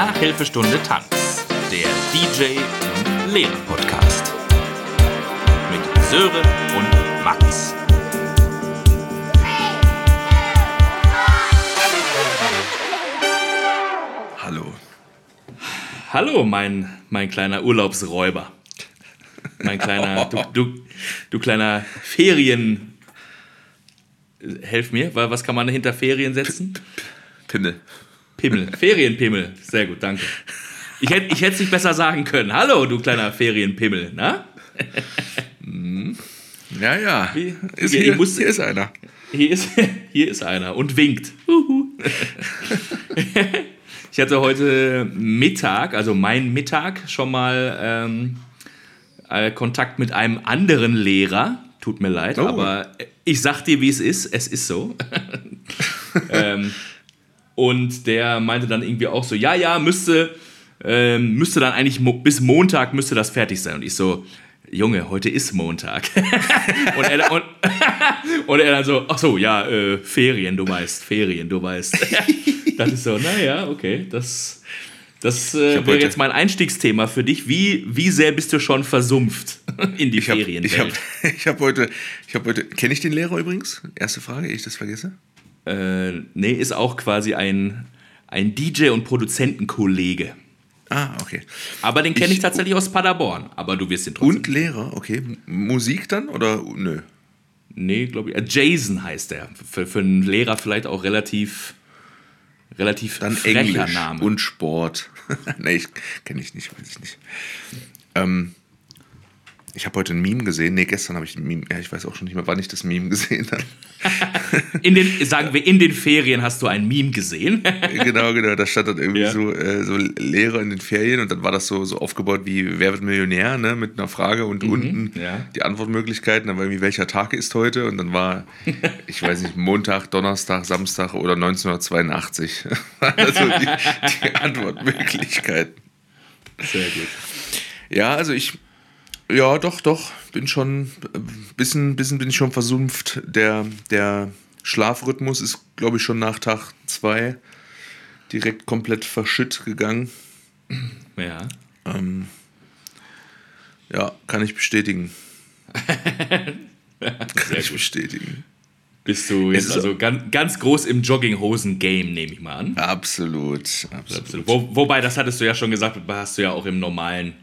Nachhilfestunde Tanz, der DJ und Lehrer Podcast. Mit Sören und Max. Hallo. Hallo, mein, mein kleiner Urlaubsräuber. Mein kleiner, du, du, du kleiner Ferien. Helf mir, wa- was kann man hinter Ferien setzen? Pimmel. Pimmel, Ferienpimmel. Sehr gut, danke. Ich hätte ich es nicht besser sagen können. Hallo, du kleiner Ferienpimmel. Na? Ja, ja. Wie- Ist Ja, hier, ich musste- hier ist einer. Hier ist, hier ist einer und winkt. Ich hatte heute Mittag, also mein Mittag, schon mal ähm, äh, Kontakt mit einem anderen Lehrer. Tut mir leid, Oh. aber ich sag dir, wie es ist. Es ist so. ähm, und der meinte dann irgendwie auch so, ja, ja, müsste, ähm, müsste dann eigentlich mo bis Montag müsste das fertig sein. Und ich so, Junge, heute ist Montag. und, er, und, und er dann so, ach so, ja, äh, Ferien, du weißt, Ferien, du weißt. das ist so, naja, okay, das, das äh, hab wäre jetzt mein Einstiegsthema für dich. Wie, wie sehr bist du schon versumpft in die Ich habe Ferienwelt? ich hab, ich hab heute, ich hab heute, kenne ich den Lehrer übrigens? Erste Frage, ehe ich das vergesse. Äh, nee, ist auch quasi ein, ein DJ und Produzentenkollege. Ah, okay. Aber den kenne ich, Ich- tatsächlich aus Paderborn. Aber du wirst ihn trotzdem. Und Lehrer, okay. Musik dann oder nö? Nee, glaube ich. Äh, Jason heißt er. Für, für einen Lehrer vielleicht auch relativ, relativ Dann frecher Englisch Name. und Sport. nee, kenne ich nicht, weiß ich nicht. Ähm, ich habe heute ein Meme gesehen. Nee, gestern habe ich ein Meme. Ja, ich weiß auch schon nicht mehr, wann ich das Meme gesehen habe. in den, sagen wir, in den Ferien hast du ein Meme gesehen. genau, genau. Da stand dann irgendwie Ja. so, äh, so Lehrer in den Ferien und dann war das so, so aufgebaut wie Wer wird Millionär, ne? Mit einer Frage und unten Mhm, ja. die Antwortmöglichkeiten. Dann war irgendwie, welcher Tag ist heute? Und dann war, ich weiß nicht, Montag, Donnerstag, Samstag oder 1982. also die, die Antwortmöglichkeiten. Sehr gut. Ja, also ich, ja, doch, doch, bin schon, ein bisschen, bisschen bin ich schon versumpft. Der, der Schlafrhythmus ist, glaube ich, schon nach Tag zwei direkt komplett verschütt gegangen. Ja. Ähm, ja, kann ich bestätigen. kann ich bestätigen. Bist du jetzt ist also ganz, ganz groß im Jogginghosen-Game, nehme ich mal an. Absolut, absolut. Absolut. Wo, wobei, das hattest du ja schon gesagt, hast du ja auch im normalen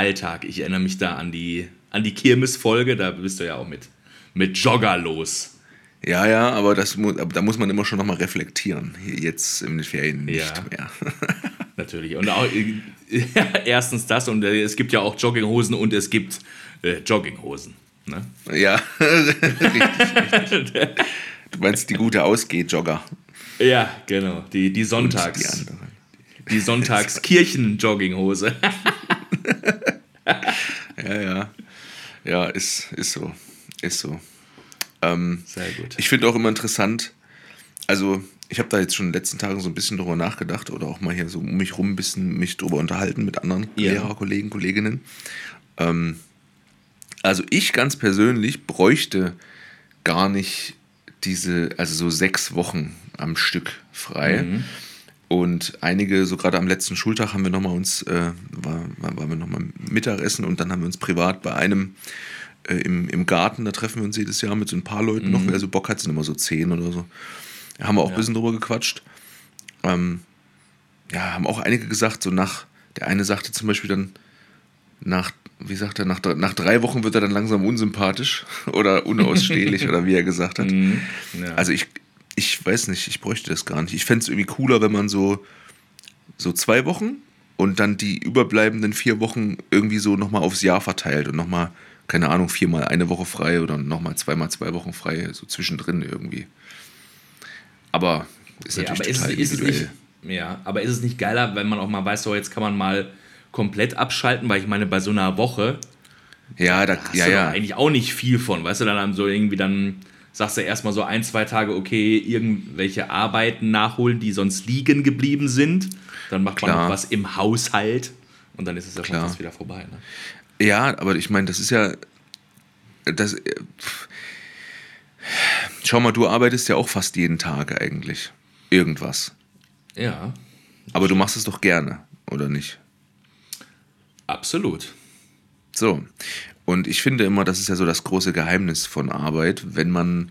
Alltag. Ich erinnere mich da an die, an die Kirmes-Folge, da bist du ja auch mit, mit Jogger los. Ja, ja, aber, das, da muss man immer schon nochmal reflektieren. Jetzt in den Ferien nicht Ja. mehr. Natürlich. Und auch, äh, erstens das und äh, es gibt ja auch Jogginghosen und es gibt äh, Jogginghosen. Ne? ja, richtig, richtig. Du meinst die gute Ausgeh-Jogger. Ja, genau. Die, die Die Sonntags. anderen. Die Sonntags-Kirchen-Jogginghose. Ja, ja. Ja, ist, ist so. Ist so. Ähm, Sehr gut. ich finde auch immer interessant, also ich habe da jetzt schon in den letzten Tagen so ein bisschen drüber nachgedacht oder auch mal hier so um mich rum ein bisschen mich drüber unterhalten mit anderen Ja. Lehrerkollegen, Kolleginnen. Ähm, also ich ganz persönlich bräuchte gar nicht diese, also so sechs Wochen am Stück frei. Mhm. Und einige, so gerade am letzten Schultag, haben wir nochmal uns, äh, war, war, waren wir nochmal Mittagessen und dann haben wir uns privat bei einem äh, im, im Garten, da treffen wir uns jedes Jahr mit so ein paar Leuten noch, wer so Bock hat, sind immer so zehn oder so. Da haben wir auch ein bisschen drüber gequatscht. Ähm, ja, haben auch einige gesagt, so nach, der eine sagte zum Beispiel dann, nach, wie sagt er, nach, nach drei Wochen wird er dann langsam unsympathisch oder unausstehlich oder wie er gesagt hat. Mhm. Ja. Also ich, ich weiß nicht, ich bräuchte das gar nicht. Ich fände es irgendwie cooler, wenn man so, so zwei Wochen und dann die überbleibenden vier Wochen irgendwie so nochmal aufs Jahr verteilt und nochmal, keine Ahnung, viermal eine Woche frei oder nochmal zweimal zwei Wochen frei, so zwischendrin irgendwie. Aber ist Ja, natürlich aber ist, total ist individuell. nicht, ja, aber ist es nicht geiler, wenn man auch mal weiß, so jetzt kann man mal komplett abschalten, weil ich meine, bei so einer Woche ja, da, hast ja, du ja. eigentlich auch nicht viel von, weißt du, dann so irgendwie dann sagst du erstmal so ein, zwei Tage, okay, irgendwelche Arbeiten nachholen, die sonst liegen geblieben sind, dann macht man Klar. noch was im Haushalt und dann ist es ja schon Klar. fast wieder vorbei. Ne? Ja, aber ich meine, das ist ja. Das, äh, pff. schau mal, du arbeitest ja auch fast jeden Tag eigentlich. Irgendwas. Ja. Aber du machst es doch gerne, oder nicht? Absolut. So. Und ich finde immer, das ist ja so das große Geheimnis von Arbeit. Wenn man,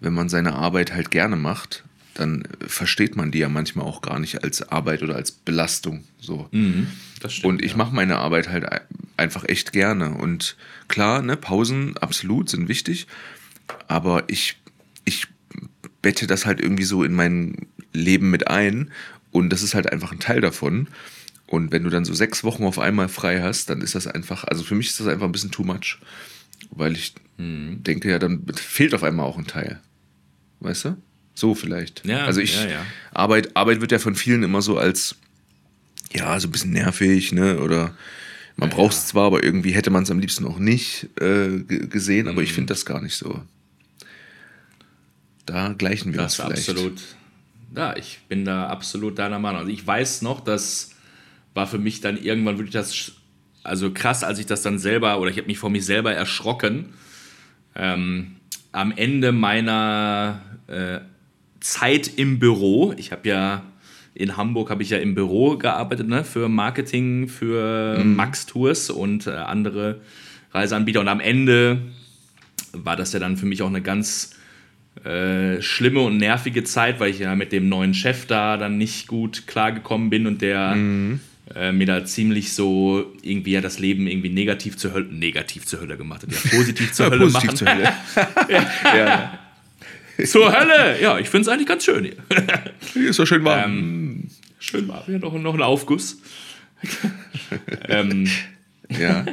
wenn man seine Arbeit halt gerne macht, dann versteht man die ja manchmal auch gar nicht als Arbeit oder als Belastung. So. Mhm, stimmt, und ich ja. mache meine Arbeit halt ein- einfach echt gerne. Und klar, ne, Pausen absolut sind wichtig, aber ich, ich bette das halt irgendwie so in mein Leben mit ein und das ist halt einfach ein Teil davon. Und wenn du dann so sechs Wochen auf einmal frei hast, dann ist das einfach, also für mich ist das einfach ein bisschen too much. Weil ich Mhm. denke, ja, dann fehlt auf einmal auch ein Teil. Weißt du? So vielleicht. Ja, also ich, ja, ja. Arbeit, Arbeit wird ja von vielen immer so als, ja, so ein bisschen nervig, ne? Oder man braucht es zwar, aber irgendwie hätte man es am liebsten auch nicht äh, ge- gesehen, aber ich Mhm. finde das gar nicht so. Da gleichen wir Das uns vielleicht. absolut. Ja, ich bin da absolut deiner Meinung. Also ich weiß noch, das war für mich dann irgendwann wirklich das, also krass, als ich das dann selber, oder ich habe mich vor mich selber erschrocken. Ähm, am Ende meiner äh, Zeit im Büro, ich habe ja in Hamburg habe ich ja im Büro gearbeitet, ne, für Marketing, für Max Tours und äh, andere Reiseanbieter. Und am Ende war das ja dann für mich auch eine ganz äh, schlimme und nervige Zeit, weil ich ja mit dem neuen Chef da dann nicht gut klargekommen bin und der äh, mir da ziemlich so irgendwie ja das Leben irgendwie negativ zur Hölle, negativ zur Hölle gemacht hat. Ja, positiv zur Ja, Hölle positiv machen. zur Hölle. ja. zur Hölle! Ja, ich finde es eigentlich ganz schön hier. Hier ist doch schön warm. Ähm, schön war hier noch, noch ein Aufguss. ähm, ja.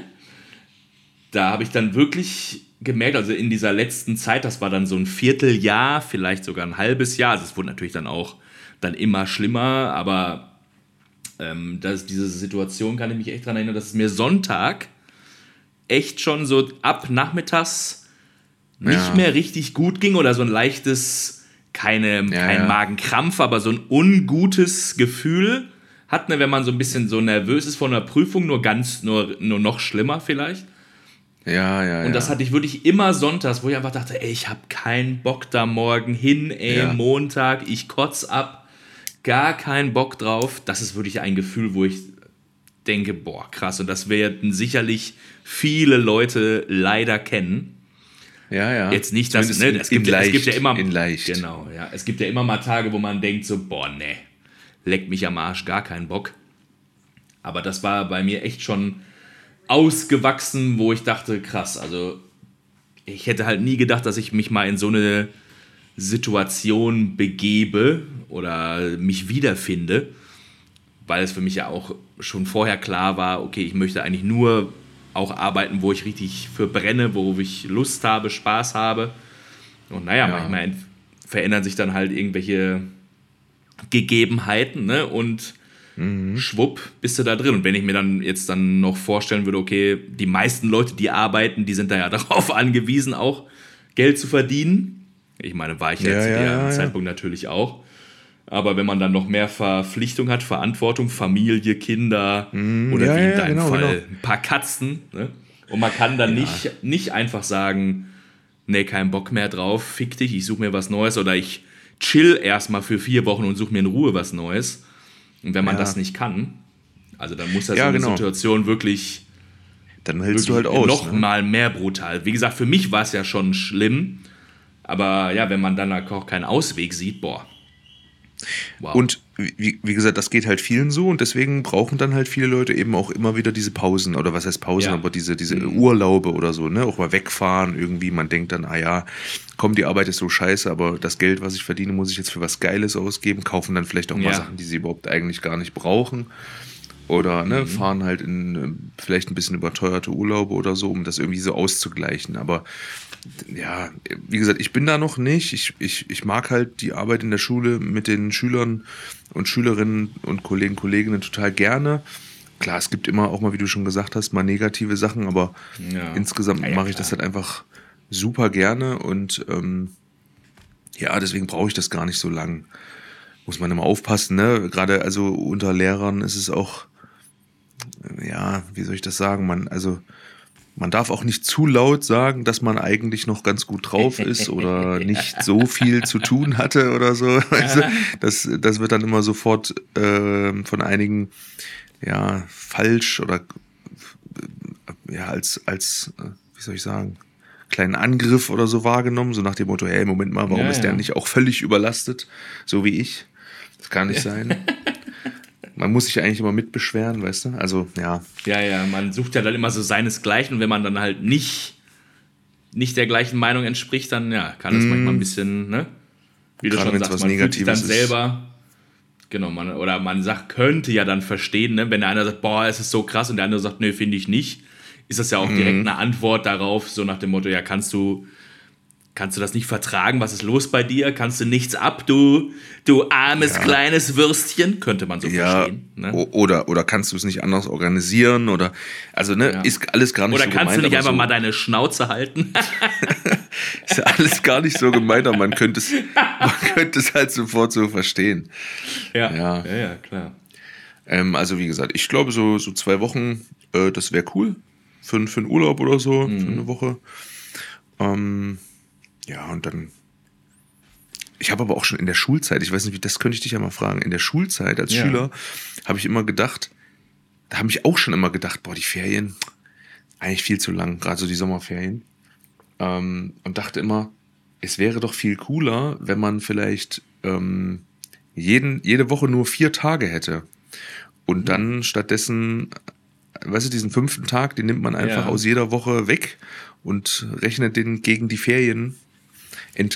da habe ich dann wirklich gemerkt, also in dieser letzten Zeit, das war dann so ein Vierteljahr, vielleicht sogar ein halbes Jahr, also es wurde natürlich dann auch dann immer schlimmer, aber ähm, das, diese Situation kann ich mich echt daran erinnern, dass es mir Sonntag echt schon so ab nachmittags nicht Ja. mehr richtig gut ging oder so ein leichtes, keine, kein ja. Magenkrampf, aber so ein ungutes Gefühl hat, ne, wenn man so ein bisschen so nervös ist vor einer Prüfung, nur ganz, nur, nur noch schlimmer vielleicht. Ja, ja, Und ja. das hatte ich wirklich immer sonntags, wo ich einfach dachte, ey, ich habe keinen Bock da morgen hin, ey, Ja. Montag, ich kotz ab, gar keinen Bock drauf. Das ist wirklich ein Gefühl, wo ich denke, boah, krass. Und das werden sicherlich viele Leute leider kennen. ja, ja. Jetzt nicht, dass ne, es, gibt, ja- es leicht, gibt ja immer In leicht. Genau, ja. Es gibt ja immer mal Tage, wo man denkt so, boah, ne, leck mich am Arsch, gar keinen Bock. Aber das war bei mir echt schon ausgewachsen, wo ich dachte, krass, also ich hätte halt nie gedacht, dass ich mich mal in so eine Situation begebe oder mich wiederfinde, weil es für mich ja auch schon vorher klar war, okay, ich möchte eigentlich nur auch arbeiten, wo ich richtig für brenne, wo ich Lust habe, Spaß habe. Und naja, Ja. manchmal verändern sich dann halt irgendwelche Gegebenheiten, ne? Und schwupp bist du da drin. Und wenn ich mir dann jetzt dann noch vorstellen würde, okay, die meisten Leute, die arbeiten, die sind da ja darauf angewiesen, auch Geld zu verdienen. Ich meine, war ich Ja, jetzt zu ja, dem ja, ja. Zeitpunkt natürlich auch. Aber wenn man dann noch mehr Verpflichtung hat, Verantwortung, Familie, Kinder oder Mhm. ja, wie in ja, deinem genau, Fall genau. ein paar Katzen. Ne? Und man kann dann nicht, nicht einfach sagen, nee, kein Bock mehr drauf, fick dich, ich suche mir was Neues oder ich chill erstmal für vier Wochen und suche mir in Ruhe was Neues. Und wenn man Ja. das nicht kann, also dann muss ja, Ja, so eine genau. Situation wirklich, Dann hältst wirklich du halt aus. noch ne? mal mehr brutal. Wie gesagt, für mich war es ja schon schlimm, aber ja, wenn man dann auch keinen Ausweg sieht, boah. Wow. Und wie, wie gesagt, das geht halt vielen so und deswegen brauchen dann halt viele Leute eben auch immer wieder diese Pausen oder was heißt Pausen, Ja. aber diese, diese Urlaube oder so, ne? Auch mal wegfahren irgendwie. Man denkt dann, ah ja, komm, die Arbeit ist so scheiße, aber das Geld, was ich verdiene, muss ich jetzt für was Geiles ausgeben, kaufen dann vielleicht auch mal Ja. Sachen, die sie überhaupt eigentlich gar nicht brauchen. Oder ne, fahren halt in äh, vielleicht ein bisschen überteuerte Urlaube oder so, um das irgendwie so auszugleichen. Aber ja, wie gesagt, ich bin da noch nicht. Ich, ich, ich mag halt die Arbeit in der Schule mit den Schülern und Schülerinnen und Kollegen, Kolleginnen total gerne. Klar, es gibt immer auch mal, wie du schon gesagt hast, mal negative Sachen, aber Ja. insgesamt Ja, ja, mache ich das halt einfach super gerne und ähm, ja, deswegen brauche ich das gar nicht so lang. Muss man immer aufpassen, ne? Gerade also unter Lehrern ist es auch, ja, wie soll ich das sagen, man, also man darf auch nicht zu laut sagen, dass man eigentlich noch ganz gut drauf ist oder nicht so viel zu tun hatte oder so. Also, das, das wird dann immer sofort äh, von einigen ja, falsch oder äh, ja, als, als, äh, wie soll ich sagen, kleinen Angriff oder so wahrgenommen, so nach dem Motto, hey, Moment mal, warum ja, ist der nicht auch völlig überlastet, so wie ich? Das kann nicht sein. Man muss sich eigentlich immer mitbeschweren, weißt du? Also, ja. Ja, ja, man sucht ja dann immer so seinesgleichen und wenn man dann halt nicht, nicht der gleichen Meinung entspricht, dann ja, kann es mm. manchmal ein bisschen, ne? Wie du schon sagst, man fühlt sich dann selber, genau, man, oder man sagt, könnte ja dann verstehen, ne? Wenn der eine sagt, boah, es ist so krass und der andere sagt, nö, finde ich nicht, ist das ja auch mm. direkt eine Antwort darauf, so nach dem Motto, ja, kannst du Kannst du das nicht vertragen? Was ist los bei dir? Kannst du nichts ab, du, du armes ja. kleines Würstchen? Könnte man so ja, verstehen. Ne? Oder, oder kannst du es nicht anders organisieren? Oder, also, ne, ja. ist alles gar nicht oder so gemeint. Oder kannst du nicht einfach so, mal deine Schnauze halten? ist alles gar nicht so gemeint, aber man könnte es, man könnte es halt sofort so verstehen. Ja, ja, ja, ja klar. Ähm, also, wie gesagt, ich glaube, so, so zwei Wochen, äh, das wäre cool. Für, für einen Urlaub oder so, mhm. für eine Woche. Ähm, ja, und dann. Ich habe aber auch schon in der Schulzeit, ich weiß nicht, wie das könnte ich dich ja mal fragen. In der Schulzeit als ja. Schüler habe ich immer gedacht, da habe ich auch schon immer gedacht, boah, die Ferien, eigentlich viel zu lang, gerade so die Sommerferien. Ähm, und dachte immer, es wäre doch viel cooler, wenn man vielleicht ähm, jeden, jede Woche nur vier Tage hätte. Und mhm. dann stattdessen, weißt du, diesen fünften Tag, den nimmt man einfach ja. aus jeder Woche weg und rechnet den gegen die Ferien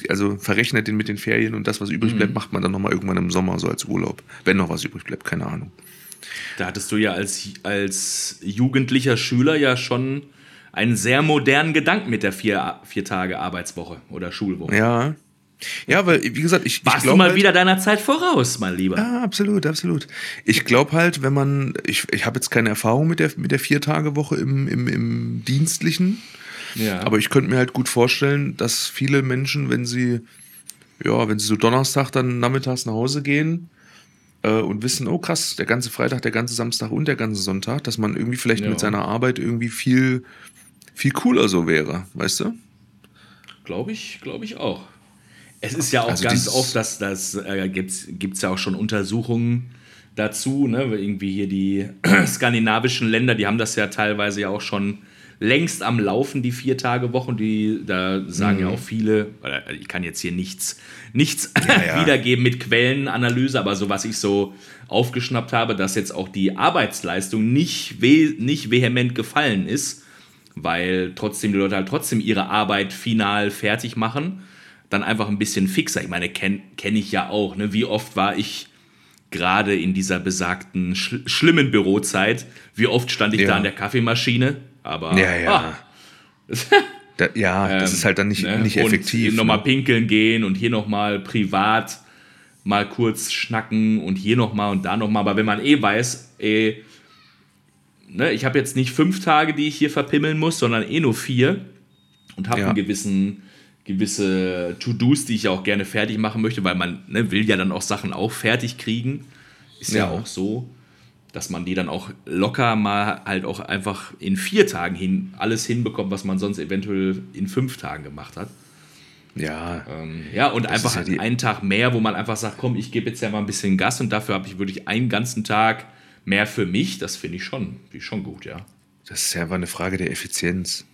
also verrechnet den mit den Ferien und das, was übrig mhm. bleibt, macht man dann nochmal irgendwann im Sommer so als Urlaub. Wenn noch was übrig bleibt, keine Ahnung. Da hattest du ja als, als jugendlicher Schüler ja schon einen sehr modernen Gedanken mit der vier, vier Tage Arbeitswoche oder Schulwoche. Ja. Ja, weil, wie gesagt, ich. Warst ich du mal halt, wieder deiner Zeit voraus, mein Lieber. Ja, absolut, absolut. Ich glaube halt, wenn man. Ich, ich habe jetzt keine Erfahrung mit der, mit der Vier-Tage-Woche im, im, im Dienstlichen. Ja. Aber ich könnte mir halt gut vorstellen, dass viele Menschen, wenn sie, ja, wenn sie so Donnerstag dann nachmittags nach Hause gehen äh, und wissen, oh krass, der ganze Freitag, der ganze Samstag und der ganze Sonntag, dass man irgendwie vielleicht ja. mit seiner Arbeit irgendwie viel, viel cooler so wäre, weißt du? Glaube ich, glaube ich auch. Es ist ja auch also ganz oft, dass das äh, gibt es ja auch schon Untersuchungen dazu, ne? Irgendwie hier die skandinavischen Länder, die haben das ja teilweise ja auch schon längst am Laufen, die Vier-Tage-Wochen. Die, da sagen mhm. ja auch viele, ich kann jetzt hier nichts, nichts ja, ja. wiedergeben mit Quellenanalyse, aber so was ich so aufgeschnappt habe, dass jetzt auch die Arbeitsleistung nicht, we nicht vehement gefallen ist, weil trotzdem die Leute halt trotzdem ihre Arbeit final fertig machen. Dann einfach ein bisschen fixer. Ich meine, kenne kenn ich ja auch. Ne? Wie oft war ich gerade in dieser besagten schl schlimmen Bürozeit, wie oft stand ich ja. da an der Kaffeemaschine aber. Ja, ja. Ah. da, ja, das ähm, ist halt dann nicht, ne? nicht effektiv. Und nochmal ne? pinkeln gehen und hier nochmal privat mal kurz schnacken und hier nochmal und da nochmal. Aber wenn man eh weiß, ey, ne, ich habe jetzt nicht fünf Tage, die ich hier verpimmeln muss, sondern eh nur vier und habe ja. einen gewissen gewisse To-Dos, die ich ja auch gerne fertig machen möchte, weil man ne, will ja dann auch Sachen auch fertig kriegen. Ist ja, ja auch so dass man die dann auch locker mal halt auch einfach in vier Tagen hin alles hinbekommt, was man sonst eventuell in fünf Tagen gemacht hat. Ja. Ähm, ja, und einfach ja einen Tag mehr, wo man einfach sagt, komm, ich gebe jetzt ja mal ein bisschen Gas und dafür habe ich wirklich einen ganzen Tag mehr für mich. Das finde ich schon, find ich schon gut, ja. Das ist ja einfach eine Frage der Effizienz.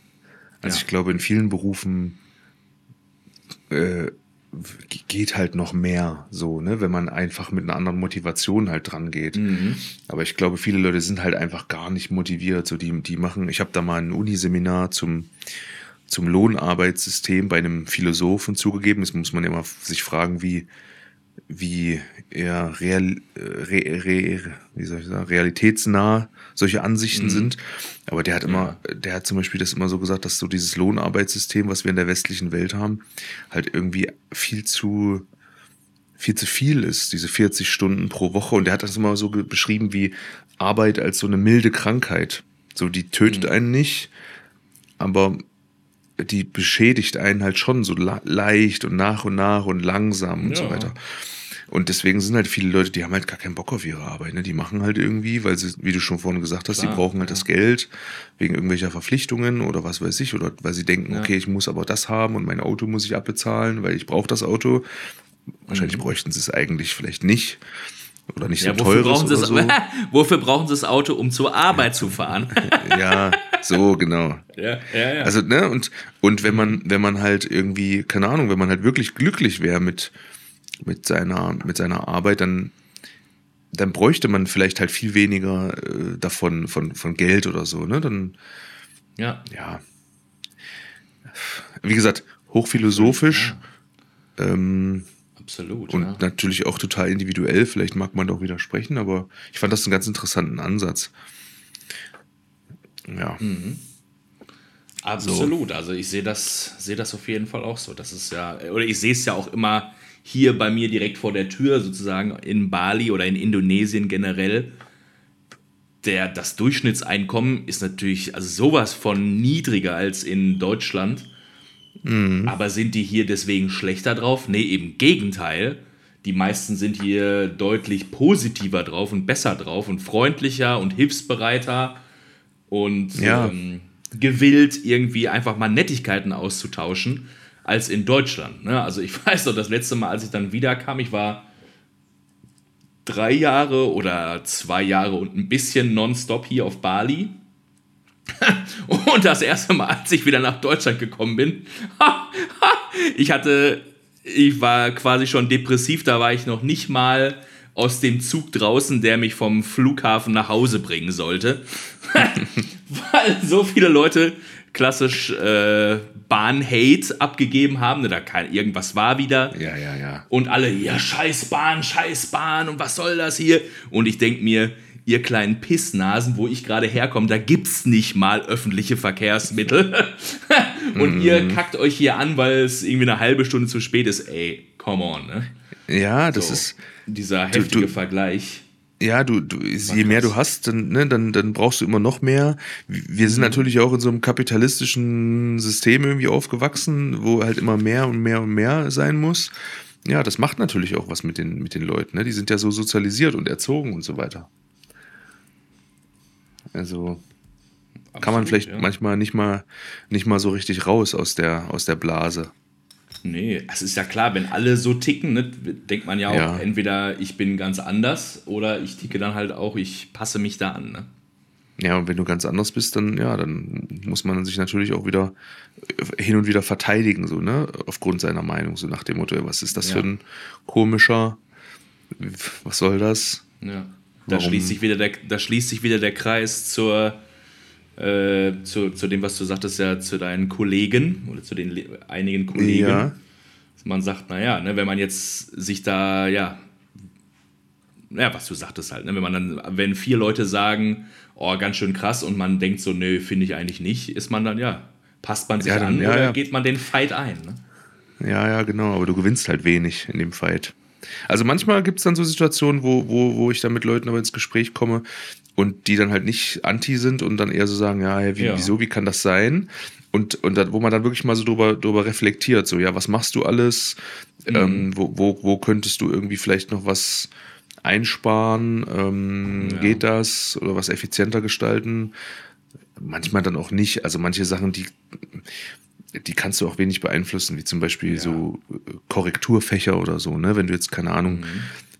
Also ja. ich glaube, in vielen Berufen äh, geht halt noch mehr so, ne, wenn man einfach mit einer anderen Motivation halt dran geht. Mhm. Aber ich glaube, viele Leute sind halt einfach gar nicht motiviert. So, die, die machen, ich habe da mal ein Uniseminar zum, zum Lohnarbeitssystem bei einem Philosophen zugegeben. Das muss man mal sich fragen, wie, wie eher real, re, re, wie soll ich sagen, realitätsnah solche Ansichten mhm. sind. Aber der hat immer, der hat zum Beispiel das immer so gesagt, dass so dieses Lohnarbeitssystem, was wir in der westlichen Welt haben, halt irgendwie viel zu viel zu viel ist, diese 40 Stunden pro Woche. Und der hat das immer so beschrieben wie Arbeit als so eine milde Krankheit. So, die tötet mhm. einen nicht, aber die beschädigt einen halt schon so leicht und nach und nach und langsam und ja. so weiter. Und deswegen sind halt viele Leute, die haben halt gar keinen Bock auf ihre Arbeit. Ne? Die machen halt irgendwie, weil sie, wie du schon vorhin gesagt hast, Klar, die brauchen halt ja. das Geld wegen irgendwelcher Verpflichtungen oder was weiß ich. Oder weil sie denken, Ja. okay, ich muss aber das haben und mein Auto muss ich abbezahlen, weil ich brauche das Auto. Wahrscheinlich bräuchten sie es eigentlich vielleicht nicht. Oder nicht so Mhm. Ja, wofür, teures brauchen so. wofür brauchen sie das Auto, um zur Arbeit zu fahren? ja, so, genau. ja, ja, ja. Also, ne, und, und wenn man, wenn man halt irgendwie, keine Ahnung, wenn man halt wirklich glücklich wäre mit, mit seiner, mit seiner Arbeit, dann, dann bräuchte man vielleicht halt viel weniger äh, davon, von, von Geld oder so, ne? Dann, ja. ja. Wie gesagt, hochphilosophisch ähm, Absolut. und ja. natürlich auch total individuell. Vielleicht mag man doch widersprechen, aber ich fand das einen ganz interessanten Ansatz. Ja. Hm. Absolut. Also ich sehe das, sehe das auf jeden Fall auch so. Das ist ja, oder ich sehe es ja auch immer hier bei mir direkt vor der Tür, sozusagen in Bali oder in Indonesien generell. Der, das Durchschnittseinkommen ist natürlich also sowas von niedriger als in Deutschland. Aber sind die hier deswegen schlechter drauf? Nee, im Gegenteil. Die meisten sind hier deutlich positiver drauf und besser drauf und freundlicher und hilfsbereiter und Ja. ähm, gewillt, irgendwie einfach mal Nettigkeiten auszutauschen, als in Deutschland. Ne? Also ich weiß noch, das letzte Mal, als ich dann wiederkam, ich war drei Jahre oder zwei Jahre und ein bisschen nonstop hier auf Bali. Und das erste Mal, als ich wieder nach Deutschland gekommen bin, ich hatte, ich war quasi schon depressiv, da war ich noch nicht mal aus dem Zug draußen, der mich vom Flughafen nach Hause bringen sollte. Weil so viele Leute klassisch äh, Bahn-Hate abgegeben haben, ne, da kein, irgendwas war wieder. Ja, ja, ja. Und alle, ja, scheiß Bahn, scheiß Bahn und was soll das hier? Und ich denke mir, ihr kleinen Pissnasen, wo ich gerade herkomme, da gibt's nicht mal öffentliche Verkehrsmittel. und ihr kackt euch hier an, weil es irgendwie eine halbe Stunde zu spät ist. Ey, come on, ne? Ja, das So, ist, dieser heftige du- Vergleich. Ja, du, du je mehr du hast, dann, ne, dann, dann brauchst du immer noch mehr. Wir sind natürlich auch in so einem kapitalistischen System irgendwie aufgewachsen, wo halt immer mehr und mehr und mehr sein muss. Ja, das macht natürlich auch was mit den, mit den Leuten. Ne? Die sind ja so sozialisiert und erzogen und so weiter. Also kann man Absolut, vielleicht ja. manchmal nicht mal, nicht mal so richtig raus aus der, aus der Blase. Nee, es ist ja klar, wenn alle so ticken, ne, denkt man ja auch, Ja. entweder ich bin ganz anders oder ich ticke dann halt auch, ich passe mich da an. Ne? Ja, und wenn du ganz anders bist, dann ja, dann muss man sich natürlich auch wieder äh, hin und wieder verteidigen, so, ne? Aufgrund seiner Meinung, so nach dem Motto, was ist das Ja. für ein komischer, was soll das? Ja. Da Warum? schließt, sich wieder der, da schließt sich wieder der Kreis zur, äh, zu, zu dem, was du sagtest, ja, zu deinen Kollegen oder zu den einigen Kollegen. Ja. Man sagt, naja, ne, wenn man jetzt sich da, ja, ja, was du sagtest halt, ne, wenn man dann, wenn vier Leute sagen, oh, ganz schön krass und man denkt so, nö, finde ich eigentlich nicht, ist man dann, ja, passt man sich Ja, dann- an ja, oder ja. geht man den Fight ein? Ne? Ja, ja, genau, aber du gewinnst halt wenig in dem Fight. Also manchmal gibt es dann so Situationen, wo, wo, wo ich dann mit Leuten aber ins Gespräch komme und die dann halt nicht anti sind und dann eher so sagen, ja, hey, wie, Ja. wieso, wie kann das sein? Und, und dann, wo man dann wirklich mal so drüber, drüber reflektiert, so, ja, was machst du alles? Mhm. Ähm, wo, wo, wo könntest du irgendwie vielleicht noch was einsparen? Ähm, Ja. Geht das? Oder was effizienter gestalten? Manchmal dann auch nicht. Also manche Sachen, die, die kannst du auch wenig beeinflussen, wie zum Beispiel Ja. so äh, Korrekturfächer oder so, ne? Wenn du jetzt, keine Ahnung, Mhm.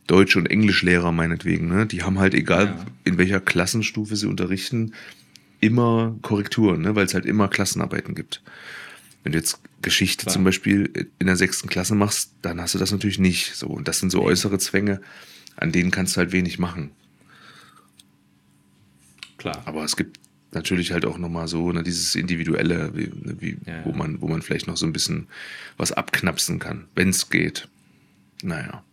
Deutsch- und Englischlehrer meinetwegen, ne? Die haben halt, egal Ja. in welcher Klassenstufe sie unterrichten, immer Korrekturen, ne? Weil es halt immer Klassenarbeiten gibt. Wenn du jetzt Geschichte Klar. zum Beispiel in der sechsten Klasse machst, dann hast du das natürlich nicht. So, und das sind so äußere Zwänge, an denen kannst du halt wenig machen. Klar. Aber es gibt natürlich halt auch nochmal so ne, dieses Individuelle, wie, ne, wie, Ja, wo, ja. man, wo man vielleicht noch so ein bisschen was abknapsen kann, wenn es geht. Naja.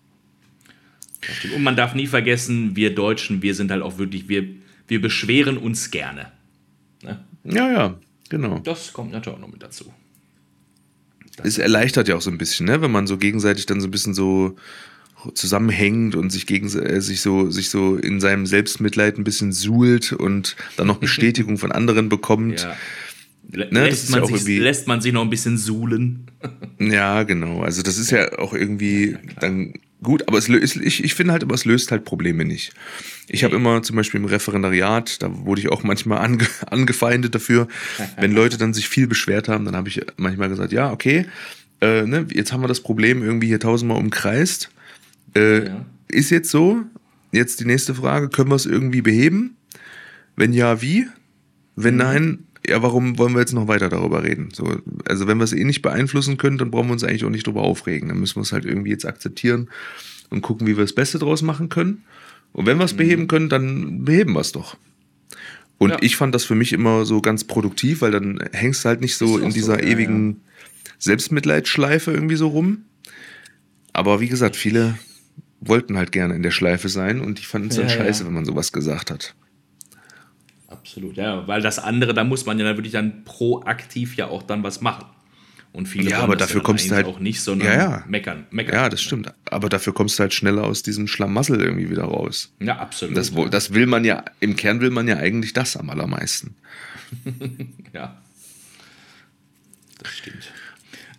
Das. Und man darf nie vergessen, wir Deutschen, wir sind halt auch wirklich, wir, wir beschweren uns gerne. Ne? Ja, ja, genau. Das kommt natürlich auch noch mit dazu. Es erleichtert ja auch so ein bisschen, ne? wenn man so gegenseitig dann so ein bisschen so zusammenhängt und sich, gegen, äh, sich, so, sich so in seinem Selbstmitleid ein bisschen suhlt und dann noch Bestätigung von anderen bekommt. Ja. Ne, das lässt, man ja sich, lässt man sich noch ein bisschen suhlen. Ja, genau. Also das ist ja auch irgendwie dann gut, aber es löst, ich, ich finde halt, aber es löst halt Probleme nicht. Ich habe immer zum Beispiel im Referendariat, da wurde ich auch manchmal ange, angefeindet dafür, wenn Leute dann sich viel beschwert haben, dann habe ich manchmal gesagt, ja, okay, äh, ne, jetzt haben wir das Problem irgendwie hier tausendmal umkreist. Äh, ja. Ist jetzt so, jetzt die nächste Frage, können wir es irgendwie beheben? Wenn ja, wie? Wenn mhm. nein, ja, warum wollen wir jetzt noch weiter darüber reden? So, also wenn wir es eh nicht beeinflussen können, dann brauchen wir uns eigentlich auch nicht darüber aufregen. Dann müssen wir es halt irgendwie jetzt akzeptieren und gucken, wie wir das Beste draus machen können. Und wenn wir es mhm. beheben können, dann beheben wir es doch. Und ja. ich fand das für mich immer so ganz produktiv, weil dann hängst du halt nicht so in dieser so, ja, ewigen ja. Selbstmitleidsschleife irgendwie so rum. Aber wie gesagt, viele wollten halt gerne in der Schleife sein und die fanden es dann scheiße, wenn man sowas gesagt hat. Absolut, ja, weil das andere, da muss man ja dann wirklich dann proaktiv ja auch dann was machen. Und viele ja, aber dafür kommst du halt auch nicht, sondern ja, ja. meckern, meckern. Ja, das stimmt. Aber dafür kommst du halt schneller aus diesem Schlamassel irgendwie wieder raus. Ja, absolut. Das, das will man ja, im Kern will man ja eigentlich das am allermeisten. ja. Das stimmt.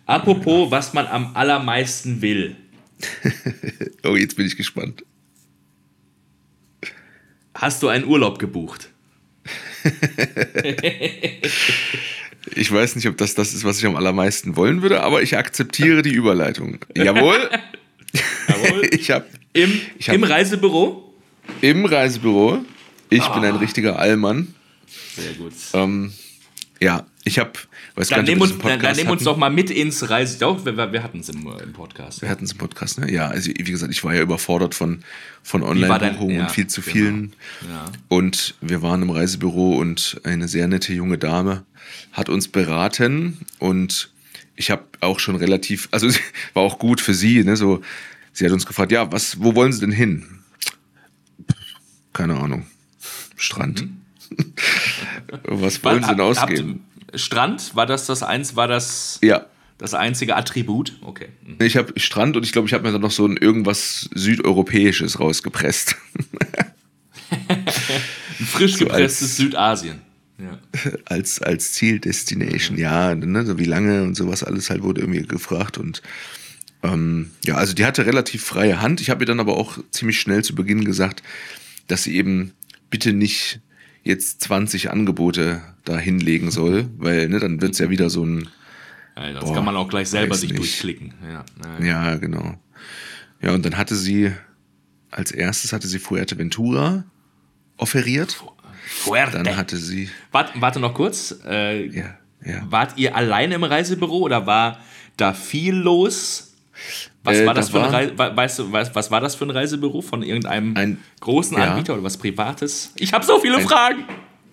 Apropos, was man am allermeisten will. oh, jetzt bin ich gespannt. Hast du einen Urlaub gebucht? Ich weiß nicht, ob das das ist, was ich am allermeisten wollen würde, aber ich akzeptiere die Überleitung. Jawohl. Jawohl. ich hab, Im, ich hab, Im Reisebüro? Im Reisebüro. Ich ah. bin ein richtiger Allmann. Sehr gut. Ähm, ja, ich habe Weiß dann nehmen uns, dann, dann nehm uns doch mal mit ins Reise. Doch, wir, wir hatten es im, im, Podcast. Wir hatten es im Podcast, ne? Ja, also wie gesagt, ich war ja überfordert von, von Online-Buchungen ja, und viel zu genau. vielen. Ja. Und wir waren im Reisebüro und eine sehr nette junge Dame hat uns beraten und ich habe auch schon relativ, also war auch gut für sie, ne? So, sie hat uns gefragt, ja, was, wo wollen Sie denn hin? Keine Ahnung. Strand. Mhm. was wollen Sie denn ausgeben? Strand, war das das eins, war das ja. das einzige Attribut? Okay. Mhm. Ich habe Strand und ich glaube, ich habe mir dann noch so ein irgendwas Südeuropäisches rausgepresst. ein frisch gepresstes so Südasien. Ja. Als, als Zieldestination, ja, ne, so wie lange und sowas alles halt wurde irgendwie gefragt und ähm, ja, also die hatte relativ freie Hand. Ich habe ihr dann aber auch ziemlich schnell zu Beginn gesagt, dass sie eben bitte nicht jetzt 20 Angebote da hinlegen soll, weil ne, dann wird es ja wieder so ein. Ja, das boah, kann man auch gleich selber sich nicht. durchklicken. Ja, ja, genau. Ja, und dann hatte sie, als erstes hatte sie Fuerteventura offeriert. Fuerte. Dann hatte sie. Warte, warte noch kurz. Äh, ja, ja. Wart ihr alleine im Reisebüro oder war da viel los? Was äh, war das, das für ein war, weißt du, was, was war das für ein Reisebüro von irgendeinem ein, großen ja. Anbieter oder was Privates? Ich habe so viele ein, Fragen.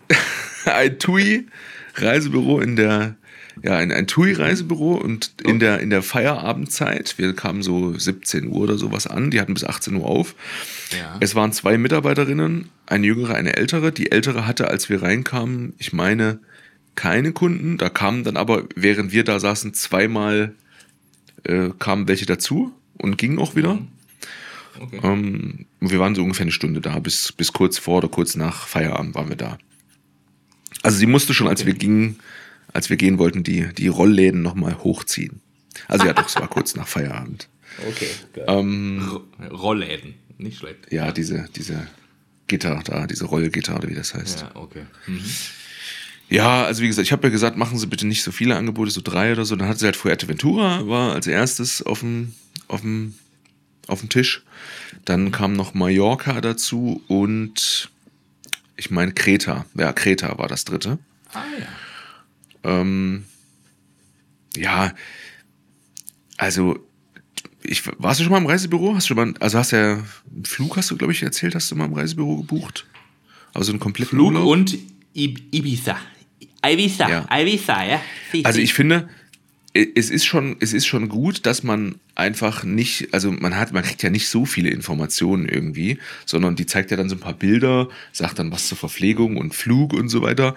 ein TUI-Reisebüro in der, ja, ein, ein TUI-Reisebüro und in oh. der, in der Feierabendzeit, wir kamen so 17 Uhr oder sowas an, die hatten bis 18 Uhr auf. Ja. Es waren zwei Mitarbeiterinnen, eine jüngere, eine ältere. Die ältere hatte, als wir reinkamen, ich meine, keine Kunden. Da kamen dann aber, während wir da saßen, zweimal äh, kamen welche dazu und gingen auch wieder. Mhm. Okay. Ähm, wir waren so ungefähr eine Stunde da, bis, bis kurz vor oder kurz nach Feierabend waren wir da. Also sie musste schon, als wir gingen, als wir gehen wollten, die, die Rollläden nochmal hochziehen. Also ja, doch, es war kurz nach Feierabend. Okay, geil. Ähm, Rollläden, nicht schlecht. Ja, diese, diese Gitter da, diese Rollgitter oder wie das heißt. Ja, okay. Mhm. Ja, also wie gesagt, ich habe ja gesagt, machen Sie bitte nicht so viele Angebote, so drei oder so. Dann hat sie halt Fuerteventura, war als erstes auf dem, auf dem, auf dem Tisch. Dann kam noch Mallorca dazu und ich meine Kreta. Ja, Kreta war das dritte. Ah ja. Ähm, ja, also ich, warst du schon mal im Reisebüro? Hast du schon mal, also hast ja einen Flug, hast du, glaube ich, erzählt, hast du mal im Reisebüro gebucht? Also einen kompletten Flug Urlaub? und Ibiza. Ibiza, ja. Ibiza, ja. Also ich finde, es ist schon, es ist schon gut, dass man einfach nicht, also man hat, man kriegt ja nicht so viele Informationen irgendwie, sondern die zeigt ja dann so ein paar Bilder, sagt dann was zur Verpflegung und Flug und so weiter.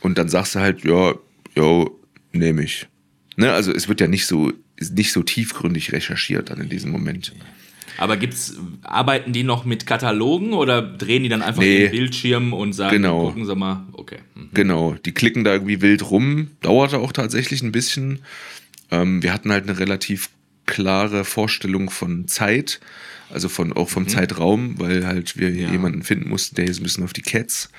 Und dann sagst du halt, ja, ja, nehme ich. Ne? Also es wird ja nicht so, nicht so tiefgründig recherchiert dann in diesem Moment. Aber gibt's, arbeiten die noch mit Katalogen oder drehen die dann einfach nee, den Bildschirm und sagen, genau. gucken Sie mal, okay. Mhm. Genau, die klicken da irgendwie wild rum, dauerte auch tatsächlich ein bisschen. Ähm, wir hatten halt eine relativ klare Vorstellung von Zeit, also von, auch vom mhm. Zeitraum, weil halt wir ja. jemanden finden mussten, der jetzt ein bisschen auf die Cats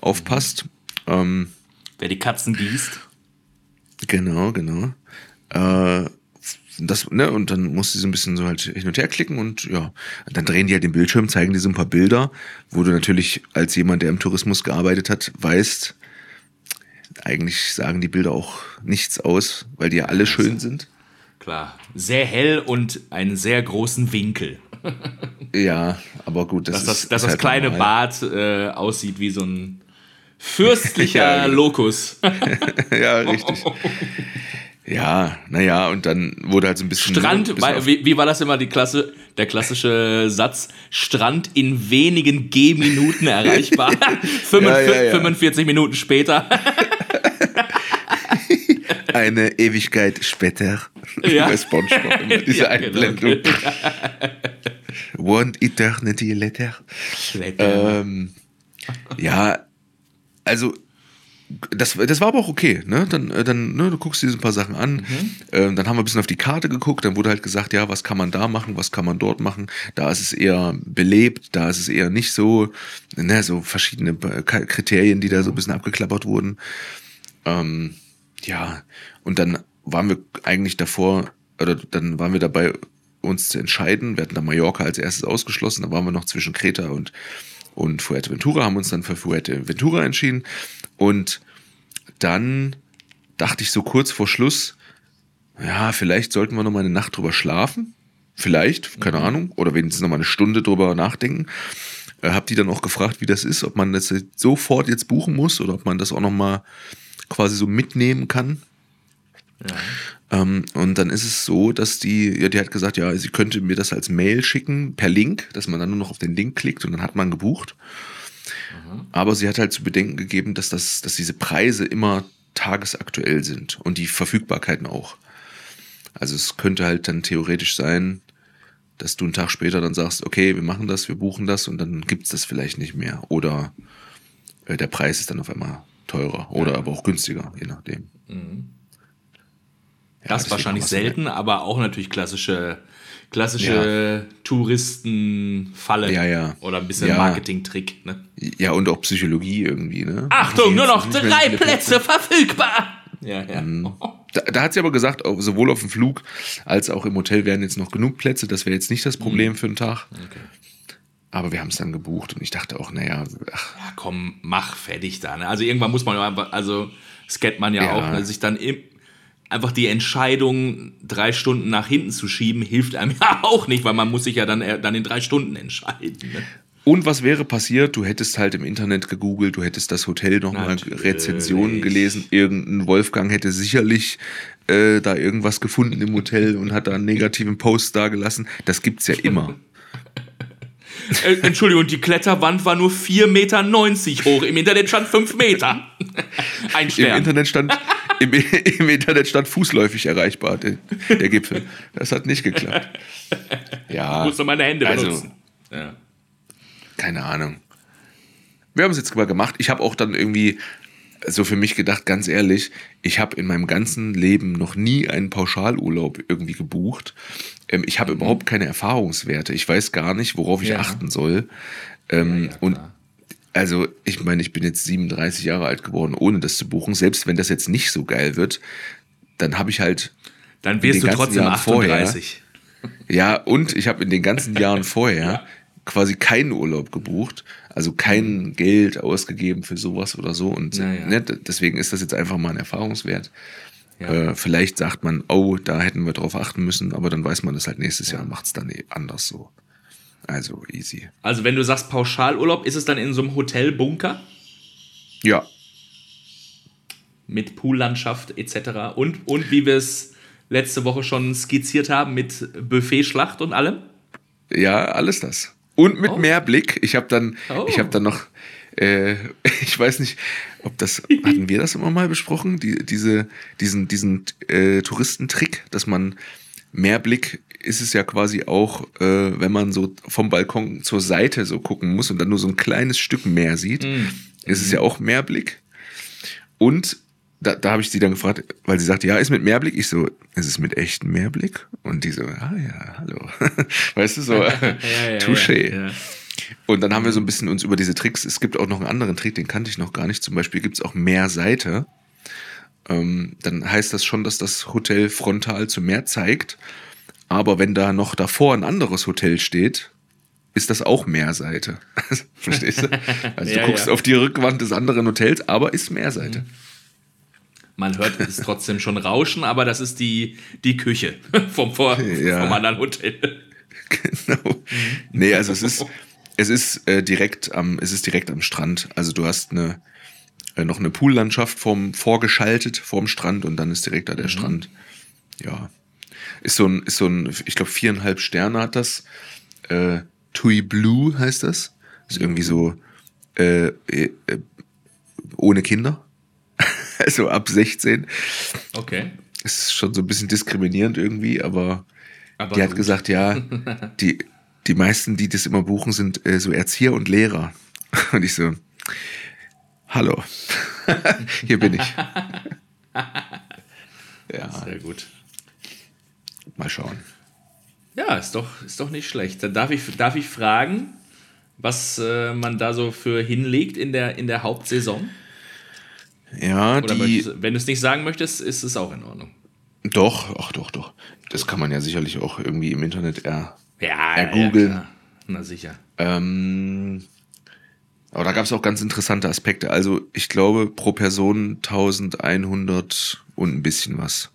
aufpasst. Ähm, Wer die Katzen gießt. Genau, genau. Äh, das, ne, und dann musst du so ein bisschen so halt hin und her klicken und ja, dann drehen die halt den Bildschirm, zeigen dir so ein paar Bilder, wo du natürlich als jemand, der im Tourismus gearbeitet hat, weißt, eigentlich sagen die Bilder auch nichts aus, weil die ja alle schön sind. Klar, sehr hell und einen sehr großen Winkel. ja, aber gut, das dass das, ist, dass das halt kleine normal. Bad äh, aussieht wie so ein fürstlicher Lokus. ja, richtig. Ja, naja, und dann wurde halt so ein bisschen. Strand, ein bisschen wie, wie, war das immer die Klasse, der klassische Satz? Strand in wenigen Gehminuten erreichbar. 45, ja, ja, ja. 45 Minuten später. Eine Ewigkeit später. Ja. Bei Spongebob immer diese Einblendung. Genau. One eternity later. later. Ähm, ja, also das, das war aber auch okay, ne? Dann, äh, dann ne, du guckst dir ein paar Sachen an. Mhm. Ähm, dann haben wir ein bisschen auf die Karte geguckt. Dann wurde halt gesagt, ja, was kann man da machen, was kann man dort machen. Da ist es eher belebt, da ist es eher nicht so. Ne, so verschiedene Kriterien, die da so ein bisschen abgeklappert wurden. Ähm, ja, und dann waren wir eigentlich davor, oder dann waren wir dabei, uns zu entscheiden. Wir hatten da Mallorca als erstes ausgeschlossen. Da waren wir noch zwischen Kreta und und Fuerteventura, haben uns dann für Fuerteventura entschieden. Und dann dachte ich so kurz vor Schluss, ja, vielleicht sollten wir noch mal eine Nacht drüber schlafen. Vielleicht, keine mhm. Ahnung. Oder wenigstens noch mal eine Stunde drüber nachdenken. Äh, hab die dann auch gefragt, wie das ist, ob man das sofort jetzt buchen muss oder ob man das auch noch mal quasi so mitnehmen kann. Ja. Ähm, und dann ist es so, dass die, ja, die hat gesagt, ja, sie könnte mir das als Mail schicken, per Link, dass man dann nur noch auf den Link klickt und dann hat man gebucht. Mhm. Aber sie hat halt zu bedenken gegeben, dass, das, dass diese Preise immer tagesaktuell sind und die Verfügbarkeiten auch. Also es könnte halt dann theoretisch sein, dass du einen Tag später dann sagst, okay, wir machen das, wir buchen das und dann gibt es das vielleicht nicht mehr. Oder äh, der Preis ist dann auf einmal teurer oder ja. aber auch günstiger, je nachdem. Mhm. Das wahrscheinlich selten, aber auch natürlich klassische, klassische ja. Touristenfalle ja, ja. oder ein bisschen ja. Marketing-Trick. Ne? Ja, und auch Psychologie irgendwie. Ne? Achtung, nur noch drei Plätze verfügbar. Ja, ja. Mhm. Da, da, hat sie aber gesagt, sowohl auf dem Flug als auch im Hotel wären jetzt noch genug Plätze. Das wäre jetzt nicht das Problem mhm. für einen Tag. Okay. Aber wir haben es dann gebucht und ich dachte auch, naja, ach. Ja, komm, mach fertig da. Ne? Also irgendwann muss man also scannt man ja, ja. auch, ne? sich dann im, einfach die Entscheidung, drei Stunden nach hinten zu schieben, hilft einem ja auch nicht, weil man muss sich ja dann, äh, dann in drei Stunden entscheiden. Ne? Und was wäre passiert? Du hättest halt im Internet gegoogelt, du hättest das Hotel nochmal Rezensionen gelesen. Irgendein Wolfgang hätte sicherlich äh, da irgendwas gefunden im Hotel und hat da einen negativen Post dagelassen. Das gibt's ja immer. Äh, Entschuldigung, die Kletterwand war nur 4,90 Meter hoch. Im Internet stand 5 Meter. Ein Stern. Im Internet stand, im, im Internet stand fußläufig erreichbar, der, der, Gipfel. Das hat nicht geklappt. Ja. Ich musste meine Hände also, benutzen. Ja. Keine Ahnung. Wir haben es jetzt mal gemacht. Ich habe auch dann irgendwie so für mich gedacht, ganz ehrlich, ich habe in meinem ganzen Leben noch nie einen Pauschalurlaub irgendwie gebucht. Ähm, ich habe mhm. überhaupt keine Erfahrungswerte. Ich weiß gar nicht, worauf ich ja. achten soll. Ähm, ja, ja, und also, ich meine, ich bin jetzt 37 Jahre alt geworden, ohne das zu buchen. Selbst wenn das jetzt nicht so geil wird, dann habe ich halt. Dann wirst du trotzdem Jahren 38. Vorher, ja, und ich habe in den ganzen Jahren vorher quasi keinen Urlaub gebucht, also kein mhm. Geld ausgegeben für sowas oder so. Und naja. ne, deswegen ist das jetzt einfach mal ein Erfahrungswert. Ja. Äh, vielleicht sagt man, oh, da hätten wir drauf achten müssen, aber dann weiß man das halt nächstes ja. Jahr und macht es dann eh anders so. Also easy. Also wenn du sagst Pauschalurlaub, ist es dann in so einem Hotelbunker? Ja. Mit Poollandschaft etc. Und, und wie wir es letzte Woche schon skizziert haben, mit Buffetschlacht und allem? Ja, alles das. Und mit oh. Mehrblick. Ich habe dann, oh. ich habe dann noch, äh, ich weiß nicht, ob das, hatten wir das immer mal besprochen, die, diese, diesen, diesen äh, Touristentrick, dass man Mehrblick ist es ja quasi auch, äh, wenn man so vom Balkon zur Seite so gucken muss und dann nur so ein kleines Stück Meer sieht, mm. ist es ja auch Mehrblick. Und da, da habe ich sie dann gefragt, weil sie sagte, ja, ist mit Mehrblick. Ich so, ist es mit echtem Mehrblick? Und die so, ah ja, hallo. weißt du, so, ja, ja, touché. Ja. Und dann haben wir so ein bisschen uns über diese Tricks, es gibt auch noch einen anderen Trick, den kannte ich noch gar nicht. Zum Beispiel gibt es auch Mehrseite. Ähm, dann heißt das schon, dass das Hotel frontal zu Meer zeigt. Aber wenn da noch davor ein anderes Hotel steht, ist das auch Meerseite. Verstehst du? Also ja, du guckst ja. auf die Rückwand des anderen Hotels, aber ist Meerseite. Mhm. Man hört es trotzdem schon rauschen, aber das ist die, die Küche vom, Vor ja. vom anderen Hotel. Genau. Nee, also es ist, es ist äh, direkt am, es ist direkt am Strand. Also du hast eine, äh, noch eine Poollandschaft vom, vorgeschaltet vorm Strand und dann ist direkt da der mhm. Strand. Ja. Ist so ein, ist so ein, ich glaube, viereinhalb Sterne hat das. Äh, Tui Blue heißt das. Ist irgendwie so äh, äh, ohne Kinder. also ab 16. Okay. Ist schon so ein bisschen diskriminierend irgendwie, aber, aber die hat gesagt, ja, die, die meisten, die das immer buchen, sind äh, so Erzieher und Lehrer. Und ich so, hallo, hier bin ich. ja. Sehr gut. Mal schauen. Ja, ist doch, ist doch nicht schlecht. Dann darf ich, darf ich fragen, was äh, man da so für hinlegt in der, in der Hauptsaison? Ja, Oder die. Wenn du es nicht sagen möchtest, ist es auch in Ordnung. Doch, ach doch, doch. Das kann man ja sicherlich auch irgendwie im Internet er, ja, ergoogeln. Ja, Na sicher. Ähm, aber da gab es auch ganz interessante Aspekte. Also ich glaube pro Person 1100 und ein bisschen was.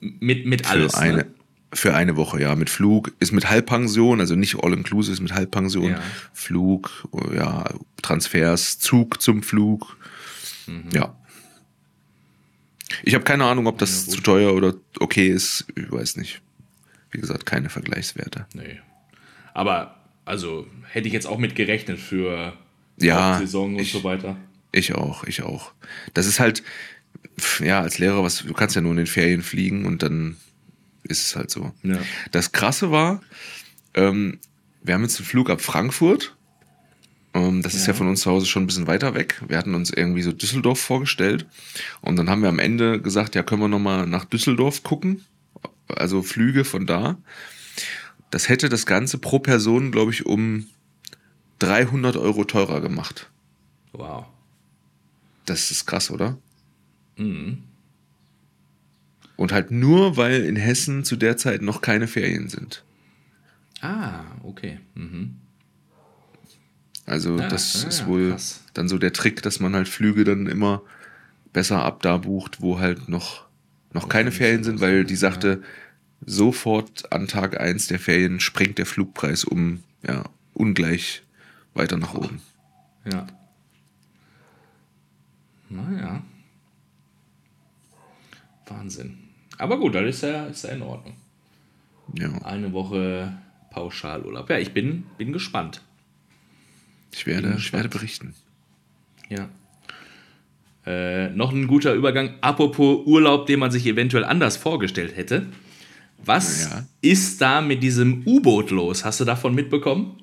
Mit, mit alles. Für eine, ne? Für eine Woche, ja. Mit Flug, ist mit Halbpension, also nicht all-inclusive, ist mit Halbpension. Ja. Flug, ja, Transfers, Zug zum Flug. Mhm. Ja. Ich habe keine Ahnung, ob das zu teuer oder okay ist. Ich weiß nicht. Wie gesagt, keine Vergleichswerte. Nee. Aber, also, hätte ich jetzt auch mit gerechnet für ja, Saison und ich, so weiter. Ich auch, ich auch. Das ist halt, ja, als Lehrer, was, du kannst ja nur in den Ferien fliegen und dann ist es halt so. Ja. Das Krasse war, ähm, wir haben jetzt einen Flug ab Frankfurt. Ähm, das ja. ist ja von uns zu Hause schon ein bisschen weiter weg. Wir hatten uns irgendwie so Düsseldorf vorgestellt. Und dann haben wir am Ende gesagt, ja, können wir nochmal nach Düsseldorf gucken. Also Flüge von da. Das hätte das Ganze pro Person, glaube ich, um 300 Euro teurer gemacht. Wow. Das ist krass, oder? Mhm. Und halt nur, weil in Hessen zu der Zeit noch keine Ferien sind. Ah, okay. Mhm. Also ja, das ja, ist wohl krass. dann so der Trick, dass man halt Flüge dann immer besser ab da bucht, wo halt noch, noch keine Ferien sind, weil die sagte, sofort an Tag 1 der Ferien springt der Flugpreis um ja, ungleich weiter nach oben. Ja. Naja. Wahnsinn. Aber gut, das ist ja, ist ja in Ordnung. Ja. Eine Woche Pauschalurlaub. Ja, ich bin, bin gespannt. Ich werde, ich werde berichten. Ja. Äh, noch ein guter Übergang. Apropos Urlaub, den man sich eventuell anders vorgestellt hätte. Was ja. ist da mit diesem U-Boot los? Hast du davon mitbekommen?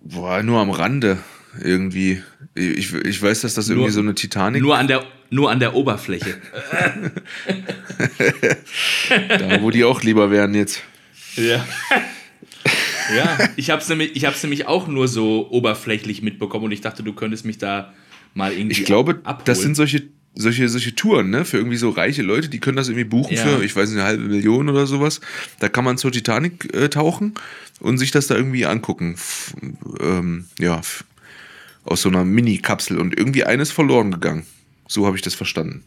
Boah, nur am Rande irgendwie. Ich, ich weiß, dass das irgendwie nur, so eine Titanic. Nur an der, nur an der Oberfläche. da, wo die auch lieber wären jetzt. Ja. ja, ich habe es nämlich, nämlich auch nur so oberflächlich mitbekommen und ich dachte, du könntest mich da mal irgendwie. Ich glaube, abholen. das sind solche, solche, solche Touren, ne? Für irgendwie so reiche Leute, die können das irgendwie buchen ja. für, ich weiß nicht, eine halbe Million oder sowas. Da kann man zur Titanic äh, tauchen und sich das da irgendwie angucken. F ähm, ja, aus so einer Mini-Kapsel und irgendwie eines verloren gegangen. So habe ich das verstanden.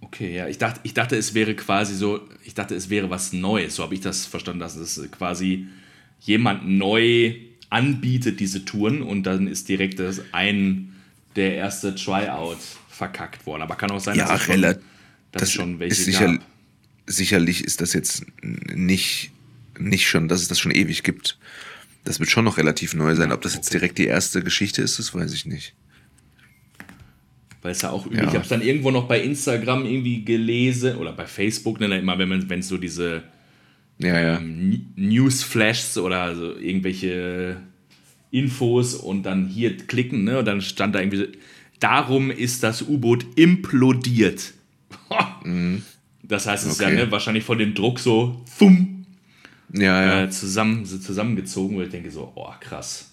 Okay, ja, ich dachte, ich dachte, es wäre quasi so, ich dachte, es wäre was Neues. So habe ich das verstanden, dass es quasi jemand neu anbietet, diese Touren, und dann ist direkt das ein, der erste Tryout verkackt worden. Aber kann auch sein, ja, dass, es schon, dass das schon welche ist sicher, Sicherlich ist das jetzt nicht, nicht schon, dass es das schon ewig gibt. Das wird schon noch relativ neu sein. Ob das jetzt direkt die erste Geschichte ist, das weiß ich nicht. Weil es ja auch üblich. Ja. Ich habe es dann irgendwo noch bei Instagram irgendwie gelesen oder bei Facebook, ne, immer wenn man, wenn so diese ja, ja. Ähm, Newsflashs oder so irgendwelche Infos und dann hier klicken, ne? Und dann stand da irgendwie, darum ist das U-Boot implodiert. Das heißt, es ist ja Okay. ne, wahrscheinlich von dem Druck so fumm, Ja, ja. äh, zusammen, zusammengezogen, wo ich denke so, oh krass.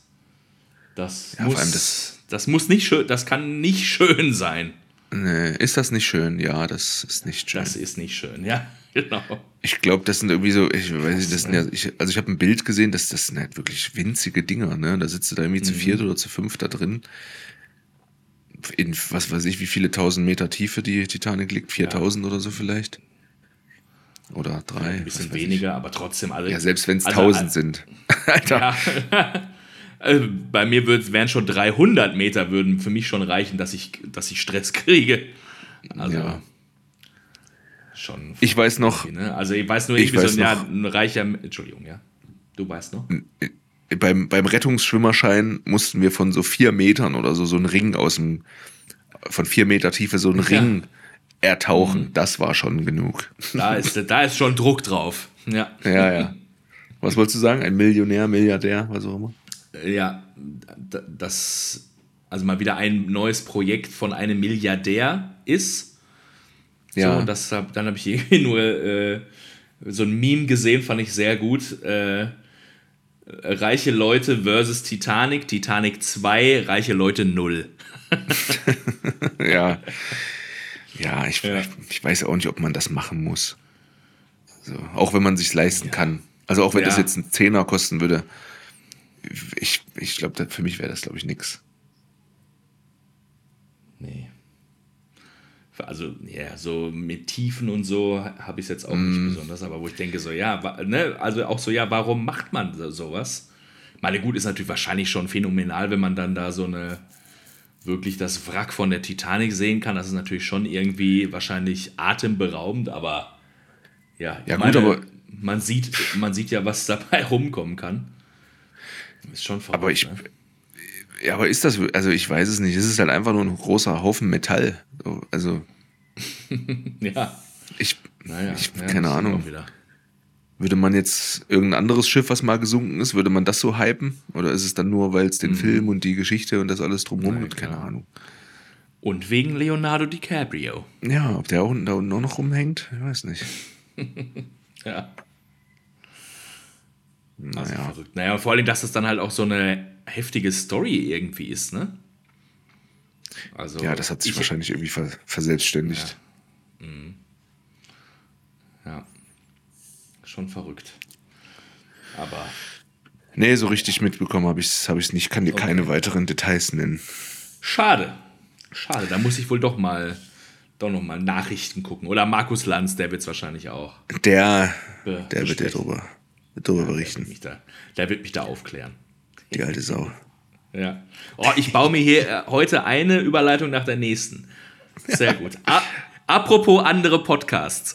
Das, Ja, muss, das, das- muss nicht schön, das kann nicht schön sein. Nee, ist das nicht schön? Ja, das ist nicht schön. Das ist nicht schön, ja, genau. Ich glaube, das sind irgendwie so, ich weiß nicht, das sind ja, ich, also ich habe ein Bild gesehen, das, das sind halt wirklich winzige Dinger, ne? Da sitzt du da irgendwie zu viert oder zu fünf da drin. In was weiß ich, wie viele tausend Meter Tiefe die Titanic liegt, 4000 oder so vielleicht. Oder drei. Ein bisschen weiß ich. weniger, aber trotzdem alle. Ja, selbst wenn es Also, 1000 äh, sind. Alter. Ja. Äh, Bei mir wären schon 300 Meter würden für mich schon reichen, dass ich, dass ich Stress kriege. Also Ja. schon. Ich weiß noch, ne? Also ich weiß nur Ich weiß so ein, ja, ein reicher. Entschuldigung, ja. Du weißt noch? beim, beim Rettungsschwimmerschein mussten wir von so vier Metern oder so, so einen Ring aus dem, von vier Meter Tiefe so einen Ja. Ring. Ertauchen. Das war schon genug. Da ist, da ist schon Druck drauf. Ja. Ja, ja. Was wolltest du sagen? Ein Millionär, Milliardär, was auch immer? Ja, das, also mal wieder ein neues Projekt von einem Milliardär ist. Ja. So, das dann habe ich irgendwie nur äh, so ein Meme gesehen, fand ich sehr gut. Äh, reiche Leute versus Titanic, Titanic 2, reiche Leute 0. Ja. Ja, ich, Ja. ich weiß auch nicht, ob man das machen muss. Also, auch wenn man sich leisten kann. Also auch wenn das Ja. jetzt einen Zehner kosten würde. Ich, ich glaube, für mich wäre das, glaube ich, nix. Nee. Also, ja, so mit Tiefen und so habe ich es jetzt auch nicht besonders, aber wo ich denke, so, ja, ne, also auch so, ja, warum macht man so- sowas? Meine, gut, ist natürlich wahrscheinlich schon phänomenal, wenn man dann da so eine, wirklich das Wrack von der Titanic sehen kann. Das ist natürlich schon irgendwie wahrscheinlich atemberaubend, aber ja, Ja, gut, aber- man sieht, man sieht ja, was dabei rumkommen kann. Ist schon verrückt, Aber ich, ne? ja, aber ist das, also ich weiß es nicht. Es ist halt einfach nur ein großer Haufen Metall. So, Also Ja, ich, naja. ich ja, keine Ahnung. Würde man jetzt irgendein anderes Schiff, was mal gesunken ist, würde man das so hypen? Oder ist es dann nur, weil es den Film und die Geschichte und das alles drumherum gibt? Keine. Ahnung. Und wegen Leonardo DiCaprio. Ja, ob der auch da unten auch noch rumhängt, ich weiß nicht. Ja. Also Naja. verrückt. Naja, vor allem, dass es dann halt auch so eine heftige Story irgendwie ist, ne? Also, Ja, das hat sich ich, wahrscheinlich irgendwie ver verselbstständigt. Ja. Schon verrückt. Aber Nee, so richtig mitbekommen habe ich es hab ich's nicht. Kann dir keine weiteren Details nennen. schade. Schade, da muss ich wohl doch mal doch noch mal Nachrichten gucken. Oder Markus Lanz, der wird es wahrscheinlich auch. Der, Be- der wird ja besprechen. drüber, wird drüber Der wird, berichten. da, der wird mich da aufklären. Die alte Sau. Ja. Oh, ich baue mir hier äh, heute eine Überleitung nach der nächsten. Sehr gut. Apropos andere Podcasts.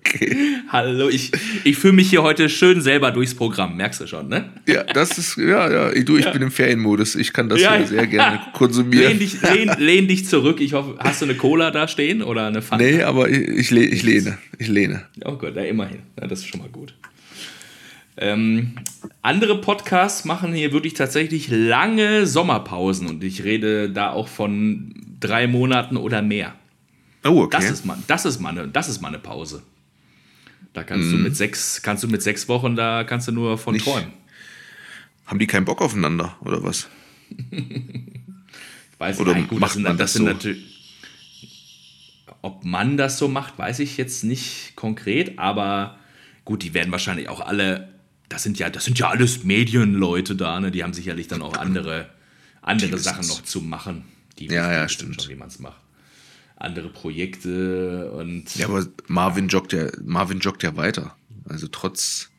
Okay. Hallo, ich, ich fühle mich hier heute schön selber durchs Programm, merkst du schon, ne? Ja, das ist, ja, ja. Du, ich bin im Ferienmodus. Ich kann das Ja, hier ja. sehr gerne Lehn konsumieren. dich, lehn, lehn dich zurück. Ich hoffe, hast du eine Cola da stehen oder eine Fanta? Nee, aber ich, ich, leh- ich lehne. Ich lehne. Oh Gott, ja, immerhin. Ja, das ist schon mal gut. Ähm, andere Podcasts machen hier wirklich tatsächlich lange Sommerpausen und ich rede da auch von drei Monaten oder mehr. Oh, okay. Das ist mal, das ist mal eine, das ist mal eine Pause. Da kannst du mit sechs, kannst du mit sechs Wochen, da kannst du nur von Mhm. Nicht- träumen. Haben die keinen Bock aufeinander, oder was? Weiß Oder nein, gut, macht das sind, man das das so? natürlich. Ob man das so macht, weiß ich jetzt nicht konkret, aber gut, die werden wahrscheinlich auch alle. Das sind ja, das sind ja alles Medienleute da, ne? Die haben sicherlich dann auch andere, andere. Sachen noch zu machen. Die Ja, ja, stimmt. schon, wie man es macht. Andere Projekte und Ja, aber Marvin joggt ja, Marvin joggt ja weiter. Also trotz,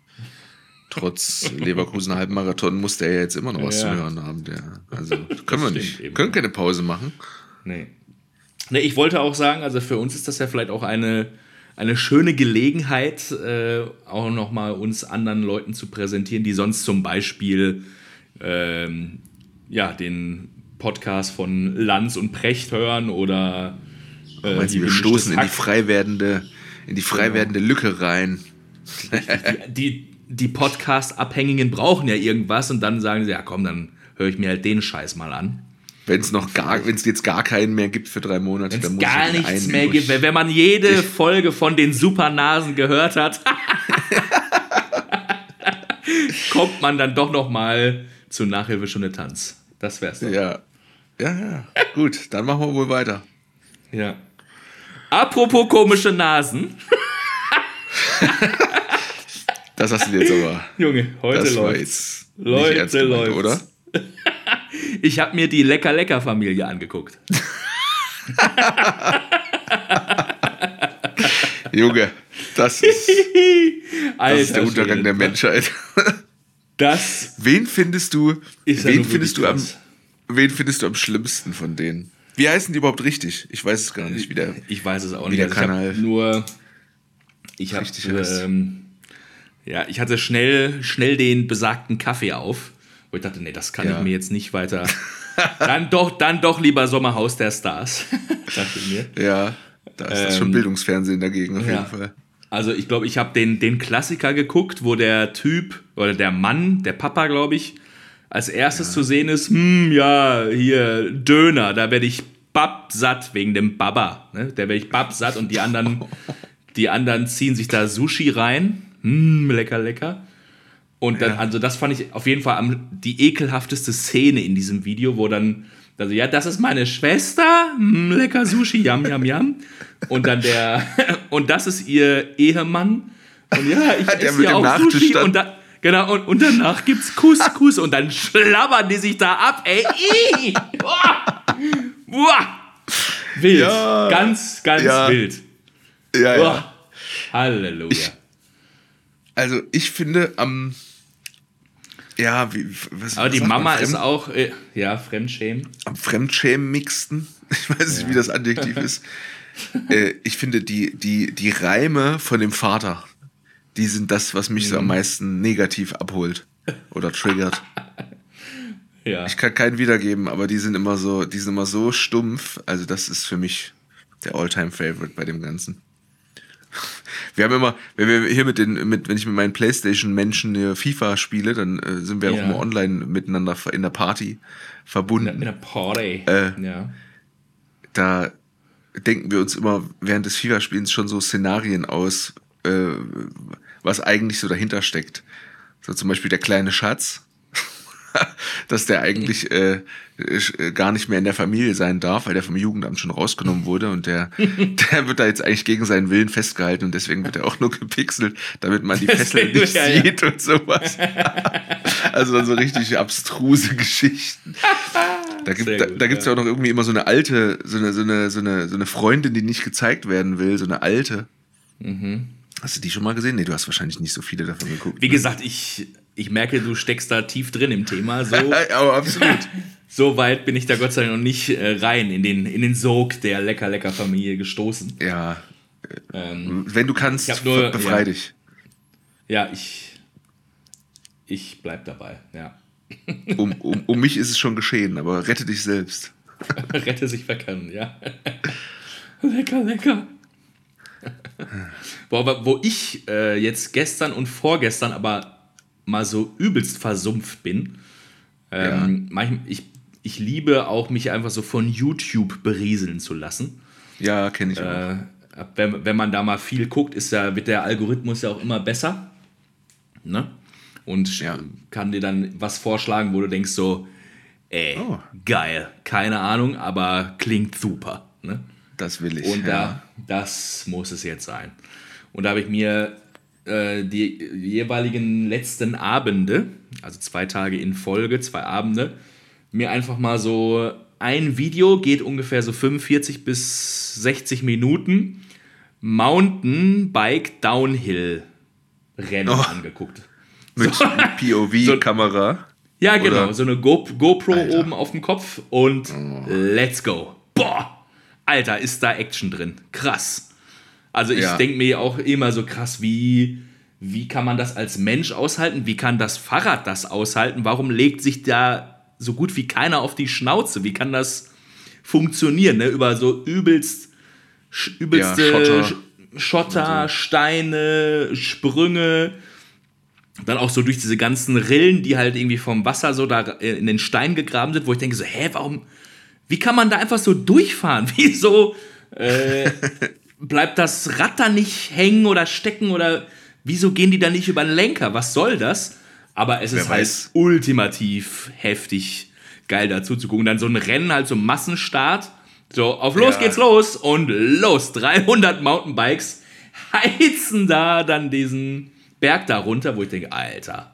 trotz Leverkusen Halbmarathon muss der ja jetzt immer noch was Ja. zu hören haben. Der, also können wir nicht. eben. Können keine Pause machen. Nee. nee. Ich wollte auch sagen, also für uns ist das ja vielleicht auch eine, eine schöne Gelegenheit, äh, auch nochmal uns anderen Leuten zu präsentieren, die sonst zum Beispiel ähm, ja, den Podcast von Lanz und Precht hören oder äh, Meinst wir stoßen in die frei werdende, in die frei Genau. werdende Lücke rein. die, die, die Podcast-Abhängigen brauchen ja irgendwas und dann sagen sie, ja komm, dann höre ich mir halt den Scheiß mal an. Wenn es noch gar, wenn es jetzt gar keinen mehr gibt für drei Monate, dann muss gar nichts mehr gibt. Wenn man jede ich Folge von den Supernasen gehört hat, kommt man dann doch noch mal zur Nachhilfestunde Tanz. Das wär's doch. Ja. Ja, ja. Gut, dann machen wir wohl weiter. Ja. Apropos komische Nasen. das hast du jetzt aber. Junge, heute läuft's. Leute, läuft. Oder? Ich habe mir die Lecker-Lecker-Familie angeguckt. Junge, das ist, das ist der Untergang der Menschheit. Das. Wen findest du? wen findest du am? Wen findest du am schlimmsten von denen? Wie heißen die überhaupt richtig? Ich weiß es gar nicht. Wie der, ich weiß es auch nicht. Also ich nur. Ich habe ähm, ja, ich hatte schnell, schnell den besagten Kaffee auf, wo ich dachte, nee, das kann ja. ich mir jetzt nicht weiter. dann doch, dann doch lieber Sommerhaus der Stars, dachte ich mir. Ja, da ist ähm, das schon Bildungsfernsehen dagegen auf ja. jeden Fall. Also ich glaube, ich habe den, den Klassiker geguckt, wo der Typ oder der Mann, der Papa, glaube ich, als erstes ja. zu sehen ist, hm, ja, hier, Döner, da werde ich babsatt wegen dem Baba. Ne? Da werde ich babsatt und die anderen, die anderen ziehen sich da Sushi rein. Hm, lecker, lecker. Und dann, ja. also das fand ich auf jeden Fall am, die ekelhafteste Szene in diesem Video, wo dann, also ja, das ist meine Schwester, hm, lecker Sushi, yam, yam, yam. Und dann der, und das ist ihr Ehemann. Und ja, ich esse ja auch Sushi. Und da, Genau, und, und danach gibt's Couscous und dann schlabbern die sich da ab, ey. Boah. Boah. Wild. Ja. Ganz, ganz ja. wild. Ja, Boah. ja. Halleluja. Ich, also, ich finde am. Ja, wie, was, Aber was die Mama ist auch, äh, ja, Fremdschämen. Am Fremdschämen-mixten. Ich weiß nicht, ja. wie das Adjektiv ist. äh, ich finde die, die, die Reime von dem Vater die sind das, was mich mhm. so am mhm. meisten negativ abholt oder triggert. ja. Ich kann keinen wiedergeben, aber die sind immer so, die sind immer so stumpf. Also das ist für mich der Alltime favorite bei dem Ganzen. Wir haben immer, wenn wir hier mit den, mit, wenn ich mit meinen Playstation-Menschen FIFA spiele, dann äh, sind wir ja. auch immer online miteinander in der Party verbunden. In der Party. Äh, ja. Da denken wir uns immer während des FIFA-Spielens schon so Szenarien aus, äh, was eigentlich so dahinter steckt. So zum Beispiel der kleine Schatz, dass der eigentlich äh, äh, gar nicht mehr in der Familie sein darf, weil der vom Jugendamt schon rausgenommen wurde und der, der wird da jetzt eigentlich gegen seinen Willen festgehalten und deswegen wird er auch nur gepixelt, damit man die Fesseln nicht ja, sieht ja. und sowas. also so richtig abstruse Geschichten. Da gibt es da, da gibt's ja. auch noch irgendwie immer so eine alte, so eine, so eine, so eine, so eine Freundin, die nicht gezeigt werden will, so eine alte. Mhm. Hast du die schon mal gesehen? Nee, du hast wahrscheinlich nicht so viele davon geguckt. Wie ne? gesagt, ich, ich merke, du steckst da tief drin im Thema. So, Aber absolut. so weit bin ich da Gott sei Dank noch nicht äh, rein in den, in den Sog der Lecker-Lecker-Familie gestoßen. Ja. Ähm, Wenn du kannst, nur, befrei ja. dich. Ja, ich, ich bleib dabei, ja. um, um, um mich ist es schon geschehen, aber rette dich selbst. rette sich wer kann, ja. lecker, lecker. wo, wo ich äh, jetzt gestern und vorgestern aber mal so übelst versumpft bin. Ähm, ja. ich, ich liebe auch, mich einfach so von YouTube berieseln zu lassen. Ja, kenne ich auch. Äh, wenn, wenn man da mal viel guckt, ist ja, wird der Algorithmus ja auch immer besser. Ne? Und ja. kann dir dann was vorschlagen, wo du denkst so, ey, oh. geil, keine Ahnung, aber klingt super. Ne? Das will ich. Und ja. da, das muss es jetzt sein. Und da habe ich mir äh, die jeweiligen letzten Abende, also zwei Tage in Folge, zwei Abende, mir einfach mal so ein Video, geht ungefähr so 45 bis 60 Minuten, Mountainbike Downhill Rennen oh. angeguckt. Mit so, POV-Kamera. So, ja, genau. Oder? So eine Go GoPro Alter. oben auf dem Kopf und oh. let's go. Boah! Alter, ist da Action drin. Krass. Also ich ja. denke mir auch immer so krass, wie, wie kann man das als Mensch aushalten? Wie kann das Fahrrad das aushalten? Warum legt sich da so gut wie keiner auf die Schnauze? Wie kann das funktionieren? Ne? Über so übelst, übelste ja, Schotter, Schotter Steine, Sprünge. dann auch so durch diese ganzen Rillen, die halt irgendwie vom Wasser so da in den Stein gegraben sind, wo ich denke so, hä, warum, wie kann man da einfach so durchfahren? Wieso äh, bleibt das Rad da nicht hängen oder stecken oder wieso gehen die da nicht über den Lenker? Was soll das? Aber es Wer ist halt weiß. ultimativ heftig geil dazu zu gucken. Dann so ein Rennen, halt so Massenstart. So, auf los Ja. geht's los und los. 300 Mountainbikes heizen da dann diesen Berg da runter, wo ich denke, Alter.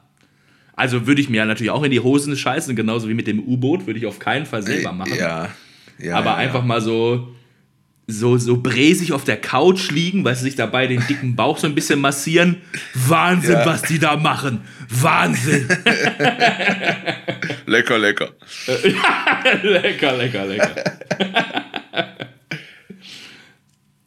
Also würde ich mir natürlich auch in die Hosen scheißen, genauso wie mit dem U-Boot, würde ich auf keinen Fall selber machen. Ja. ja Aber ja, einfach mal so, so, so bräsig auf der Couch liegen, weil sie sich dabei den dicken Bauch so ein bisschen massieren. Wahnsinn, Ja. was die da machen. Wahnsinn. Lecker, lecker. lecker, lecker, lecker.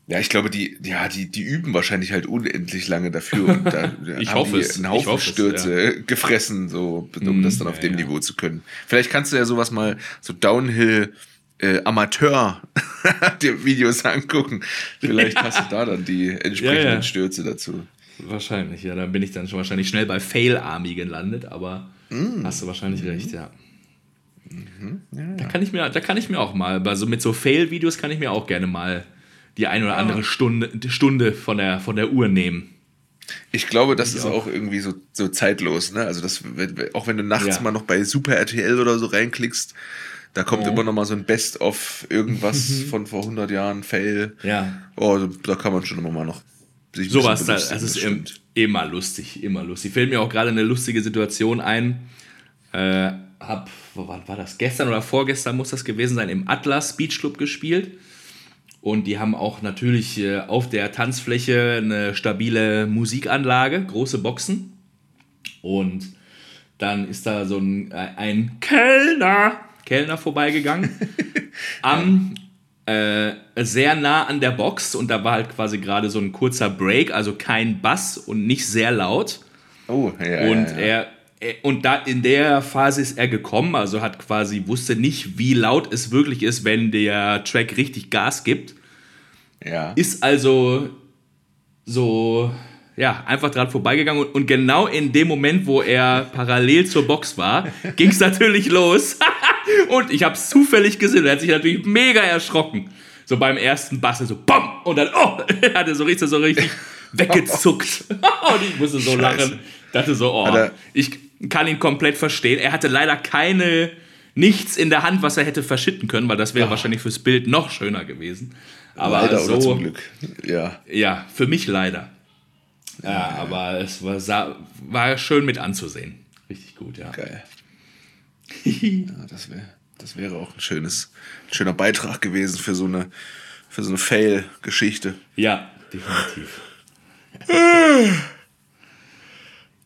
Ja, ich glaube, die, ja, die, die üben wahrscheinlich halt unendlich lange dafür. Und da Ich haben hoffe die es. einen Haufen hoffe es, Stürze gefressen, so, um das dann auf ja, dem ja. Niveau zu können. Vielleicht kannst du ja sowas mal, so Downhill äh, Amateur dir Videos angucken. Vielleicht hast du da dann die entsprechenden Ja, ja. Stürze dazu. Wahrscheinlich, ja. Da bin ich dann schon wahrscheinlich schnell bei Fail Army gelandet, aber Mm. hast du wahrscheinlich Mhm. recht, ja. Da kann ich mir, da kann ich mir auch mal, bei so mit so Fail-Videos kann ich mir auch gerne mal die ein oder andere Stunde, Stunde von der, von der Uhr nehmen. Ich glaube, das Ich ist auch. auch irgendwie so, so zeitlos, ne? Also das, auch wenn du nachts Ja. mal noch bei Super RTL oder so reinklickst, da kommt Ja. immer noch mal so ein Best-of irgendwas von vor 100 Jahren, Fail. Ja. Oh, da kann man schon immer mal noch sich Sowas, da, das ist stimmt. immer lustig, immer lustig. Fällt mir auch gerade eine lustige Situation ein. Äh, hab, wo war, war das? Gestern oder vorgestern muss das gewesen sein, im Atlas Beach Club gespielt. Und die haben auch natürlich äh, auf der Tanzfläche eine stabile Musikanlage, große Boxen. Und dann ist da so ein, äh, ein Kellner, Kellner vorbeigegangen. am äh, sehr nah an der Box und da war halt quasi gerade so ein kurzer Break, also kein Bass und nicht sehr laut. Oh, ja, Und ja, ja. er und da in der Phase ist er gekommen, also hat quasi wusste nicht, wie laut es wirklich ist, wenn der Track richtig Gas gibt. ja. Ist also so ja, einfach dran vorbeigegangen und, und genau in dem Moment, wo er parallel zur Box war, ging es natürlich los. und ich habe es zufällig gesehen. Er hat sich natürlich mega erschrocken. So beim ersten Bass, so BAM! Und dann, oh, er hatte so richtig, so richtig weggezuckt. und ich musste so Scheiße. lachen. Dachte so, oh, Hat er- ich kann ihn komplett verstehen. Er hatte leider keine, nichts in der Hand, was er hätte verschütten können, weil das wäre wahrscheinlich fürs Bild noch schöner gewesen. Aber Leider so, oder zum Glück. Ja. ja, für mich leider. Ja, aber es war, sah, war schön mit anzusehen. Richtig gut, ja. Geil. Ja, das, wär, das wäre auch ein schönes, ein schöner Beitrag gewesen für so eine, für so eine Fail-Geschichte. Ja, definitiv.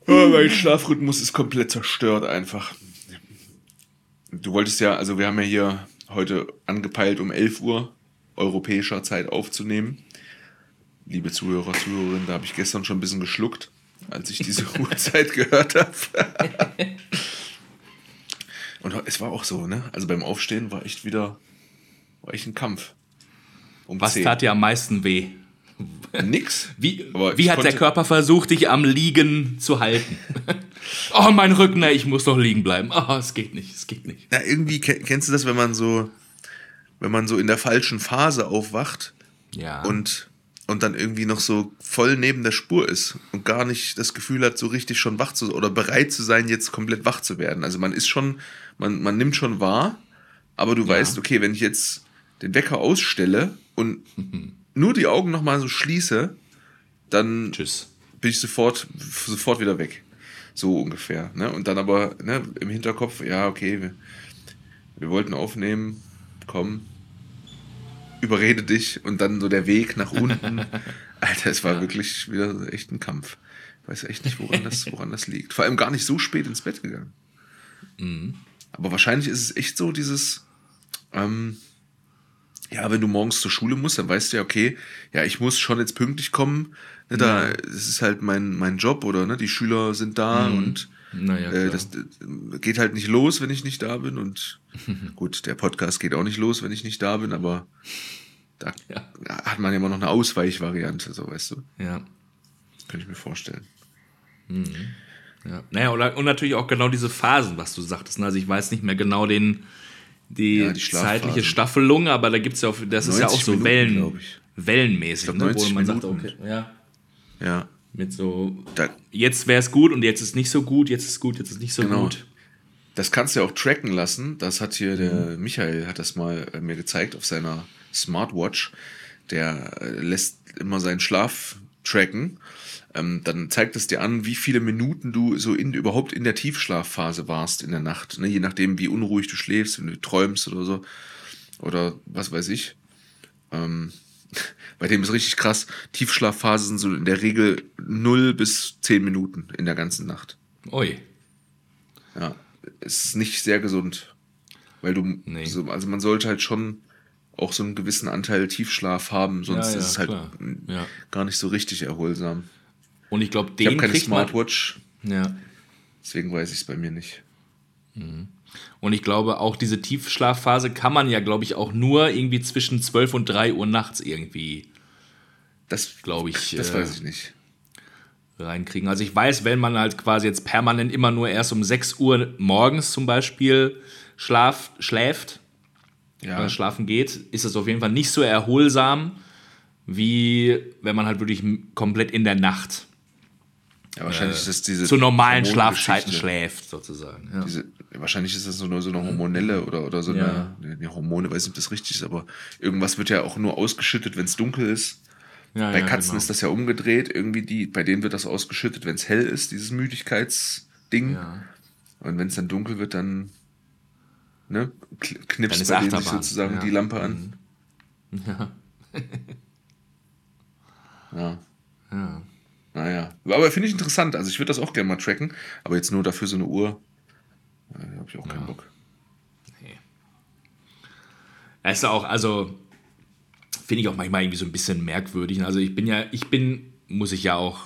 Oh, mein Schlafrhythmus ist komplett zerstört einfach. Du wolltest ja, also wir haben ja hier heute angepeilt, um 11 Uhr europäischer Zeit aufzunehmen. Liebe Zuhörer, Zuhörerinnen, da habe ich gestern schon ein bisschen geschluckt, als ich diese Uhrzeit gehört habe. Und es war auch so, ne? Also beim Aufstehen war echt wieder, war echt ein Kampf. Um Was 10. tat dir am meisten weh? Nix. Wie, wie hat der Körper versucht, dich am Liegen zu halten? oh, mein Rücken, ich muss noch liegen bleiben. Oh, es geht nicht, es geht nicht. Na, irgendwie ke- kennst du das, wenn man so, wenn man so in der falschen Phase aufwacht Ja. und, und dann irgendwie noch so voll neben der Spur ist und gar nicht das Gefühl hat, so richtig schon wach zu oder bereit zu sein, jetzt komplett wach zu werden. Also man ist schon, man, man nimmt schon wahr, aber du weißt, okay, wenn ich jetzt den Wecker ausstelle und nur die Augen nochmal so schließe, dann Tschüss. bin ich sofort, sofort wieder weg. So ungefähr. Ne? Und dann aber ne, im Hinterkopf, ja, okay, wir, wir wollten aufnehmen, komm, überrede dich und dann so der Weg nach unten. Alter, es war wirklich wieder echt ein Kampf. Ich weiß echt nicht, woran das, woran das liegt. Vor allem gar nicht so spät ins Bett gegangen. Aber wahrscheinlich ist es echt so dieses, ähm, ja, wenn du morgens zur Schule musst, dann weißt du ja, okay, ja, ich muss schon jetzt pünktlich kommen. Ne, da, es ist halt mein, mein Job oder ne, die Schüler sind da und Naja, äh, klar. das äh, geht halt nicht los, wenn ich nicht da bin. Und gut, der Podcast geht auch nicht los, wenn ich nicht da bin, aber da Ja. hat man ja immer noch eine Ausweichvariante, so weißt du. ja. Könnte ich mir vorstellen. Ja. Naja, und, und natürlich auch genau diese Phasen, was du sagtest. ne? Also ich weiß nicht mehr genau den, die, Ja, die zeitliche Staffelung, aber da gibt es ja auch, das ist ja auch 90 so Minuten, Wellen, glaub ich. wellenmäßig, glaub, ne? wo 90 man sagt, Minuten. okay, ja, Ja. Mit so, Da, jetzt wäre es gut und jetzt ist nicht so gut, jetzt ist gut, jetzt ist nicht so Genau. gut. Das kannst du ja auch tracken lassen. Das hat hier der Michael hat das mal äh, mir gezeigt auf seiner Smartwatch. Der äh, lässt immer seinen Schlaf tracken. Ähm, dann zeigt es dir an, wie viele Minuten du so in, überhaupt in der Tiefschlafphase warst in der Nacht. Ne? Je nachdem, wie unruhig du schläfst, wenn du träumst oder so. Oder was weiß ich. Ähm, bei dem ist richtig krass. Tiefschlafphasen sind so in der Regel 0 bis 10 Minuten in der ganzen Nacht. Ui. Ja, es ist nicht sehr gesund. Weil du, Nee. so, also man sollte halt schon auch so einen gewissen Anteil Tiefschlaf haben, sonst Ja, ja, ist es halt Ja. gar nicht so richtig erholsam. Und ich glaube, Ich habe den keine Smartwatch, ja. deswegen weiß ich es bei mir nicht. Und ich glaube, auch diese Tiefschlafphase kann man ja, glaube ich, auch nur irgendwie zwischen 12 und 3 Uhr nachts irgendwie Das Glaube ich, Das äh, weiß ich nicht. reinkriegen. Also ich weiß, wenn man halt quasi jetzt permanent immer nur erst um 6 Uhr morgens zum Beispiel schlaf, schläft, Ja, äh, schlafen geht, ist das auf jeden Fall nicht so erholsam, wie wenn man halt wirklich komplett in der Nacht ja wahrscheinlich ist das diese zu normalen. Schlafzeiten schläft, sozusagen. Ja. Diese, wahrscheinlich ist das so eine, so eine hormonelle oder, oder so Ja. eine, eine Hormone, weiß nicht, ob das richtig ist, aber irgendwas wird ja auch nur ausgeschüttet, wenn es dunkel ist. Ja, Bei ja, Katzen genau. ist das ja umgedreht, irgendwie die, bei denen wird das ausgeschüttet, wenn es hell ist, dieses Müdigkeitsding. Und wenn es dann dunkel wird, dann ne, knipst bei denen sich sozusagen. Mhm. die Lampe an. Ja. Ja. Ja. Naja. Aber finde ich interessant. Also ich würde das auch gerne mal tracken, aber jetzt nur dafür so eine Uhr. Da habe ich auch keinen Bock. Es ist auch, also finde ich auch manchmal irgendwie so ein bisschen merkwürdig. Also ich bin ja, ich bin, muss ich ja auch,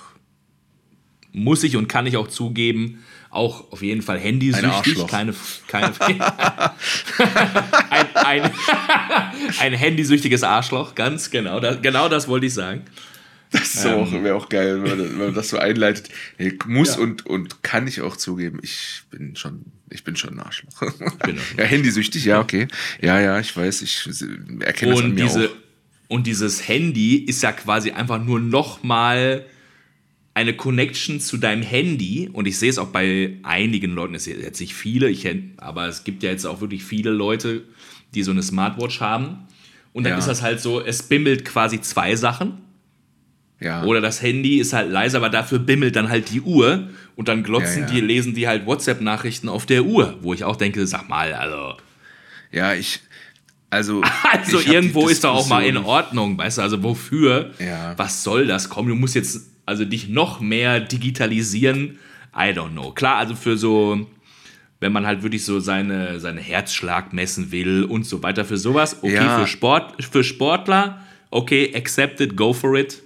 muss ich und kann ich auch zugeben, auch auf jeden Fall handysüchtig. Keine, keine, ein, ein, ein handysüchtiges Arschloch, ganz genau. Das, genau das wollte ich sagen. Das auch- wäre auch geil, wenn man, wenn man das so einleitet. Nee, muss Ja. und, und kann ich auch zugeben, ich bin schon, ich bin schon ein Arschloch. ja, handysüchtig, ja, okay. Ja, ja, ich weiß, ich erkenne das an Und, mir diese, auch. und dieses Handy ist ja quasi einfach nur nochmal eine Connection zu deinem Handy. Und ich sehe es auch bei einigen Leuten, es sind jetzt nicht viele, ich, aber es gibt ja jetzt auch wirklich viele Leute, die so eine Smartwatch haben. Und dann Ja. ist das halt so, es bimmelt quasi zwei Sachen. Ja. Oder das Handy ist halt leise, aber dafür bimmelt dann halt die Uhr. Und dann glotzen Ja, ja. die, lesen die halt WhatsApp-Nachrichten auf der Uhr. Wo ich auch denke, sag mal, also. Ja, ich. Also, Also irgendwo ist doch auch mal in Ordnung, weißt du, also wofür? Ja. Was soll das? Komm, du musst jetzt also dich noch mehr digitalisieren. I don't know. Klar, also für so, wenn man halt wirklich so seine, seine Herzschlag messen will und so weiter, für sowas, okay, Ja. für Sport, für Sportler, okay, accepted, go for it.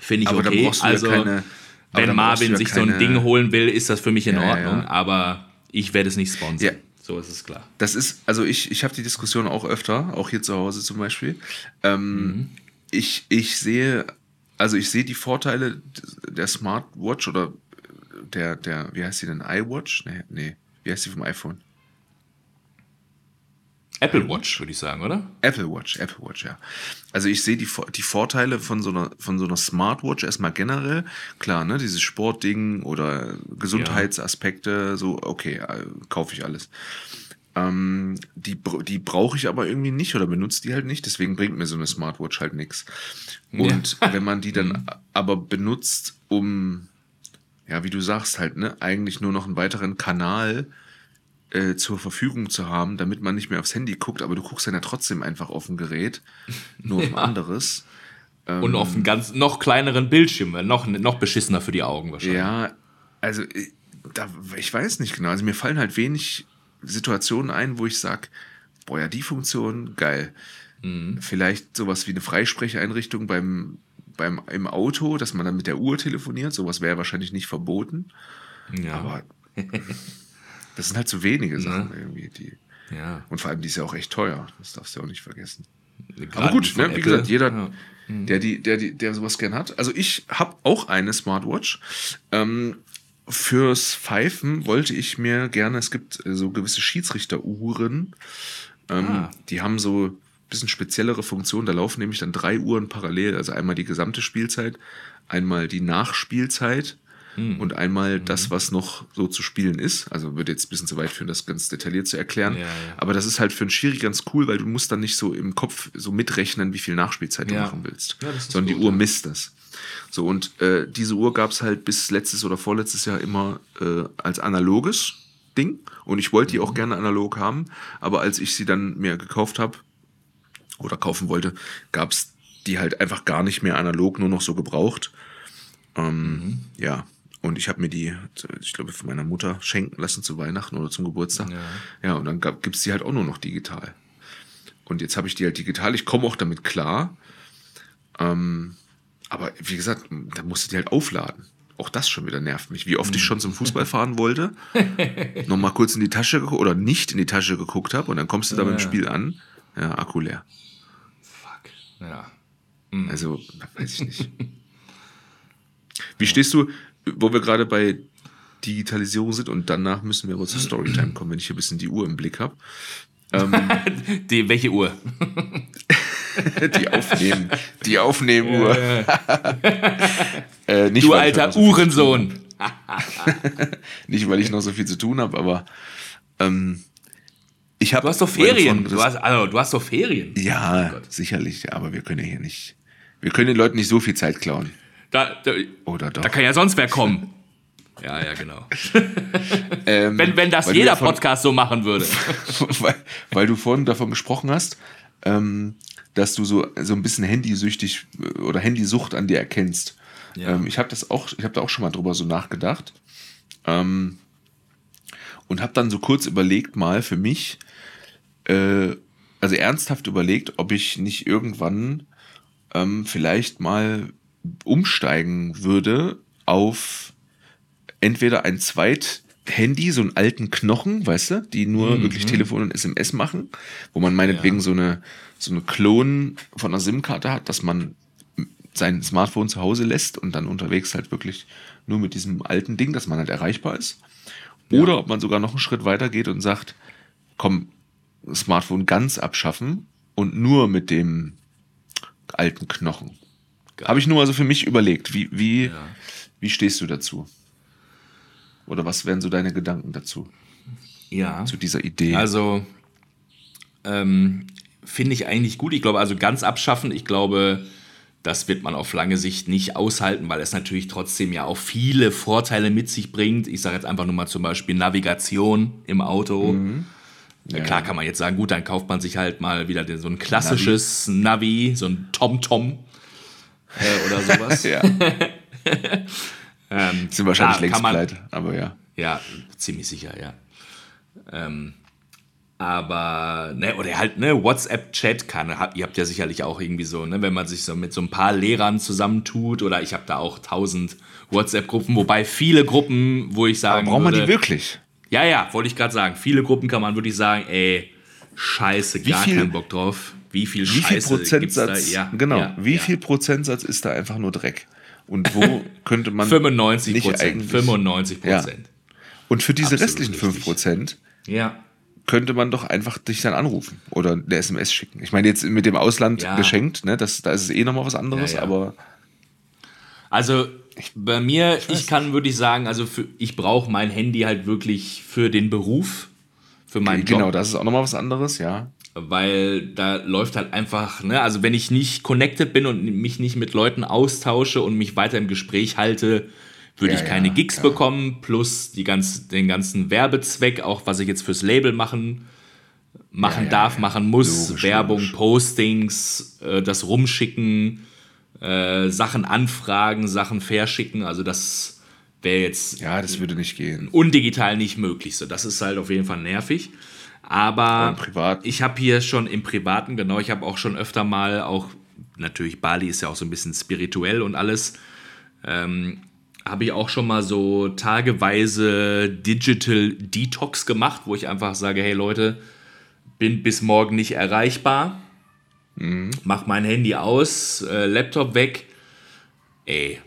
Finde ich Aber da okay. brauchst du ja also, keine- aber wenn Marvin ja sich so ein keine- Ding holen will, ist das für mich in Ja, Ordnung, ja. aber ich werde es nicht sponsern. So ist es klar. Das ist, also ich, ich habe die Diskussion auch öfter, auch hier zu Hause zum Beispiel. Ähm, Mhm. ich, ich sehe, also ich sehe die Vorteile der Smartwatch oder der, der, wie heißt die denn, iWatch? Nee, nee. Wie heißt die vom iPhone? Apple Watch, würde ich sagen, oder? Apple Watch, Apple Watch, ja. Also ich sehe die, die Vorteile von so, einer, von so einer Smartwatch erstmal generell. Klar, ne, dieses Sportding oder Gesundheitsaspekte, so, okay, äh, kaufe ich alles. Ähm, die die brauche ich aber irgendwie nicht oder benutze die halt nicht, deswegen bringt mir so eine Smartwatch halt nichts. Und wenn man die dann aber benutzt, um, ja, wie du sagst, halt, ne, eigentlich nur noch einen weiteren Kanal äh, zur Verfügung zu haben, damit man nicht mehr aufs Handy guckt, aber du guckst dann ja trotzdem einfach auf ein Gerät, nur auf ein Ja. anderes. Und auf einem ganz noch kleineren Bildschirm, noch, noch beschissener für die Augen wahrscheinlich. Ja, also äh, da, ich weiß nicht genau. Also mir fallen halt wenig Situationen ein, wo ich sage, boah, ja, die Funktion, geil. Mhm. Vielleicht sowas wie eine Freisprecheinrichtung beim, beim, im Auto, dass man dann mit der Uhr telefoniert. Sowas wäre wahrscheinlich nicht verboten. Ja. Aber das sind halt so wenige Sachen irgendwie. Die, ja. und vor allem, die ist ja auch echt teuer. Das darfst du auch nicht vergessen. Gerade Aber gut, ne, wie gesagt, jeder, Ja. der, die, der, die, der sowas gern hat. Also ich habe auch eine Smartwatch. Ähm, fürs Pfeifen wollte ich mir gerne, es gibt äh, so gewisse Schiedsrichteruhren, ähm, Ah. die haben so ein bisschen speziellere Funktionen. Da laufen nämlich dann drei Uhren parallel, also einmal die gesamte Spielzeit, einmal die Nachspielzeit Hm. und einmal Mhm. das, was noch so zu spielen ist. Also würde jetzt ein bisschen zu weit führen, das ganz detailliert zu erklären. Ja, ja. Aber das ist halt für einen Schiri ganz cool, weil du musst dann nicht so im Kopf so mitrechnen, wie viel Nachspielzeit Ja. du machen willst. Ja, sondern gut, die Uhr misst das. So, und äh, diese Uhr gab es halt bis letztes oder vorletztes Jahr immer äh, als analoges Ding. Und ich wollte die Mhm. auch gerne analog haben. Aber als ich sie dann mir gekauft habe oder kaufen wollte, gab es die halt einfach gar nicht mehr analog, nur noch so gebraucht. Ähm, Mhm. Ja. Und ich habe mir die, ich glaube, von meiner Mutter schenken lassen zu Weihnachten oder zum Geburtstag. Ja. Ja, und dann gibt es die halt auch nur noch digital. Und jetzt habe ich die halt digital. Ich komme auch damit klar. Ähm, aber wie gesagt, da musst du die halt aufladen. Auch das schon wieder nervt mich. Wie oft ich schon zum Fußball fahren wollte, nochmal kurz in die Tasche geguckt oder nicht in die Tasche geguckt habe und dann kommst du da beim Ja. Spiel an. Ja, Akku leer. Fuck. Ja. Also, weiß ich nicht. Wie stehst du, wo wir gerade bei Digitalisierung sind und danach müssen wir aber zur Storytime kommen, wenn ich hier ein bisschen die Uhr im Blick habe. Die, welche Uhr? Die aufnehmen, die Aufnehmuhr. äh, nicht, Du alter so Uhrensohn. Nicht, weil ich noch so viel zu tun habe, aber ähm, ich habe. Du hast doch Ferien. Du hast, also, du hast doch Ferien. ja, Oh sicherlich, aber wir können ja hier nicht. Wir können den Leuten nicht so viel Zeit klauen. Da, da, Oder doch? da kann ja sonst wer kommen. Ja, ja, genau. Ähm, Wenn, wenn das jeder davon- Podcast so machen würde. weil, weil du vorhin davon gesprochen hast, ähm, dass du so, so ein bisschen handysüchtig äh, oder Handysucht an dir erkennst. Ja. Ähm, ich habe das auch, ich habe da auch schon mal drüber so nachgedacht. Ähm, und habe dann so kurz überlegt, mal für mich, äh, also ernsthaft überlegt, ob ich nicht irgendwann ähm, vielleicht mal umsteigen würde auf entweder ein Zweit-Handy, so einen alten Knochen, weißt du, die nur wirklich Telefon und SMS machen, wo man meinetwegen Ja. so eine so eine Klon von einer SIM-Karte hat, dass man sein Smartphone zu Hause lässt und dann unterwegs halt wirklich nur mit diesem alten Ding, dass man halt erreichbar ist. Oder ob man sogar noch einen Schritt weiter geht und sagt, komm, Smartphone ganz abschaffen und nur mit dem alten Knochen. Habe ich nur also für mich überlegt, wie, wie, Ja. wie stehst du dazu? Oder was wären so deine Gedanken dazu, Ja. zu dieser Idee? Also, ähm, finde ich eigentlich gut. Ich glaube, also ganz abschaffen, ich glaube, das wird man auf lange Sicht nicht aushalten, weil es natürlich trotzdem ja auch viele Vorteile mit sich bringt. Ich sage jetzt einfach nur mal zum Beispiel Navigation im Auto. Ja, klar kann man jetzt sagen, gut, dann kauft man sich halt mal wieder so ein klassisches Navi, so ein TomTom äh, oder sowas. ja, ähm, sind wahrscheinlich längst man, pleite, aber ja. Ja, ziemlich sicher, ja. Ähm, aber, ne, oder halt, ne, WhatsApp-Chat kann, ihr habt ja sicherlich auch irgendwie so, ne, wenn man sich so mit so ein paar Lehrern zusammentut, oder ich habe da auch tausend WhatsApp-Gruppen, wobei viele Gruppen, wo ich sagen Braucht man die wirklich? ja, ja, wollte ich gerade sagen, viele Gruppen kann man wirklich sagen, ey, scheiße, gar viel- keinen Bock drauf. Wie viel Wie viel Scheiße Prozentsatz? Ja, genau. ja, wie ja. viel Prozentsatz ist da einfach nur Dreck? Und wo könnte man 95 nicht Prozent. eigentlich- 95 Ja. Prozent. Und für diese Absolut restlichen richtig. 5 Prozent Ja. könnte man doch einfach dich dann anrufen oder eine SMS schicken. Ich meine, jetzt mit dem Ausland geschenkt, ne, das, da ist es eh nochmal was anderes, aber Also bei mir, ich kann wirklich sagen, also für, ich brauche mein Handy halt wirklich für den Beruf, für meinen genau, Job, das ist auch nochmal was anderes, ja. weil da läuft halt einfach, ne, also wenn ich nicht connected bin und mich nicht mit Leuten austausche und mich weiter im Gespräch halte, würde Ja, ich keine ja, Gigs klar. bekommen, plus die ganz, den ganzen Werbezweck, auch was ich jetzt fürs Label machen, machen Ja, darf, machen muss, Logisch, Werbung, logisch. Postings, äh, das Rumschicken, äh, Sachen anfragen, Sachen verschicken, also das wäre jetzt Ja, das würde nicht gehen. undigital nicht möglich. So, das ist halt auf jeden Fall nervig. Aber ich habe hier schon im Privaten, genau, ich habe auch schon öfter mal, auch natürlich Bali ist ja auch so ein bisschen spirituell und alles, ähm, habe ich auch schon mal so tageweise Digital Detox gemacht, wo ich einfach sage, hey Leute, bin bis morgen nicht erreichbar, mach mein Handy aus, äh, Laptop weg, ey,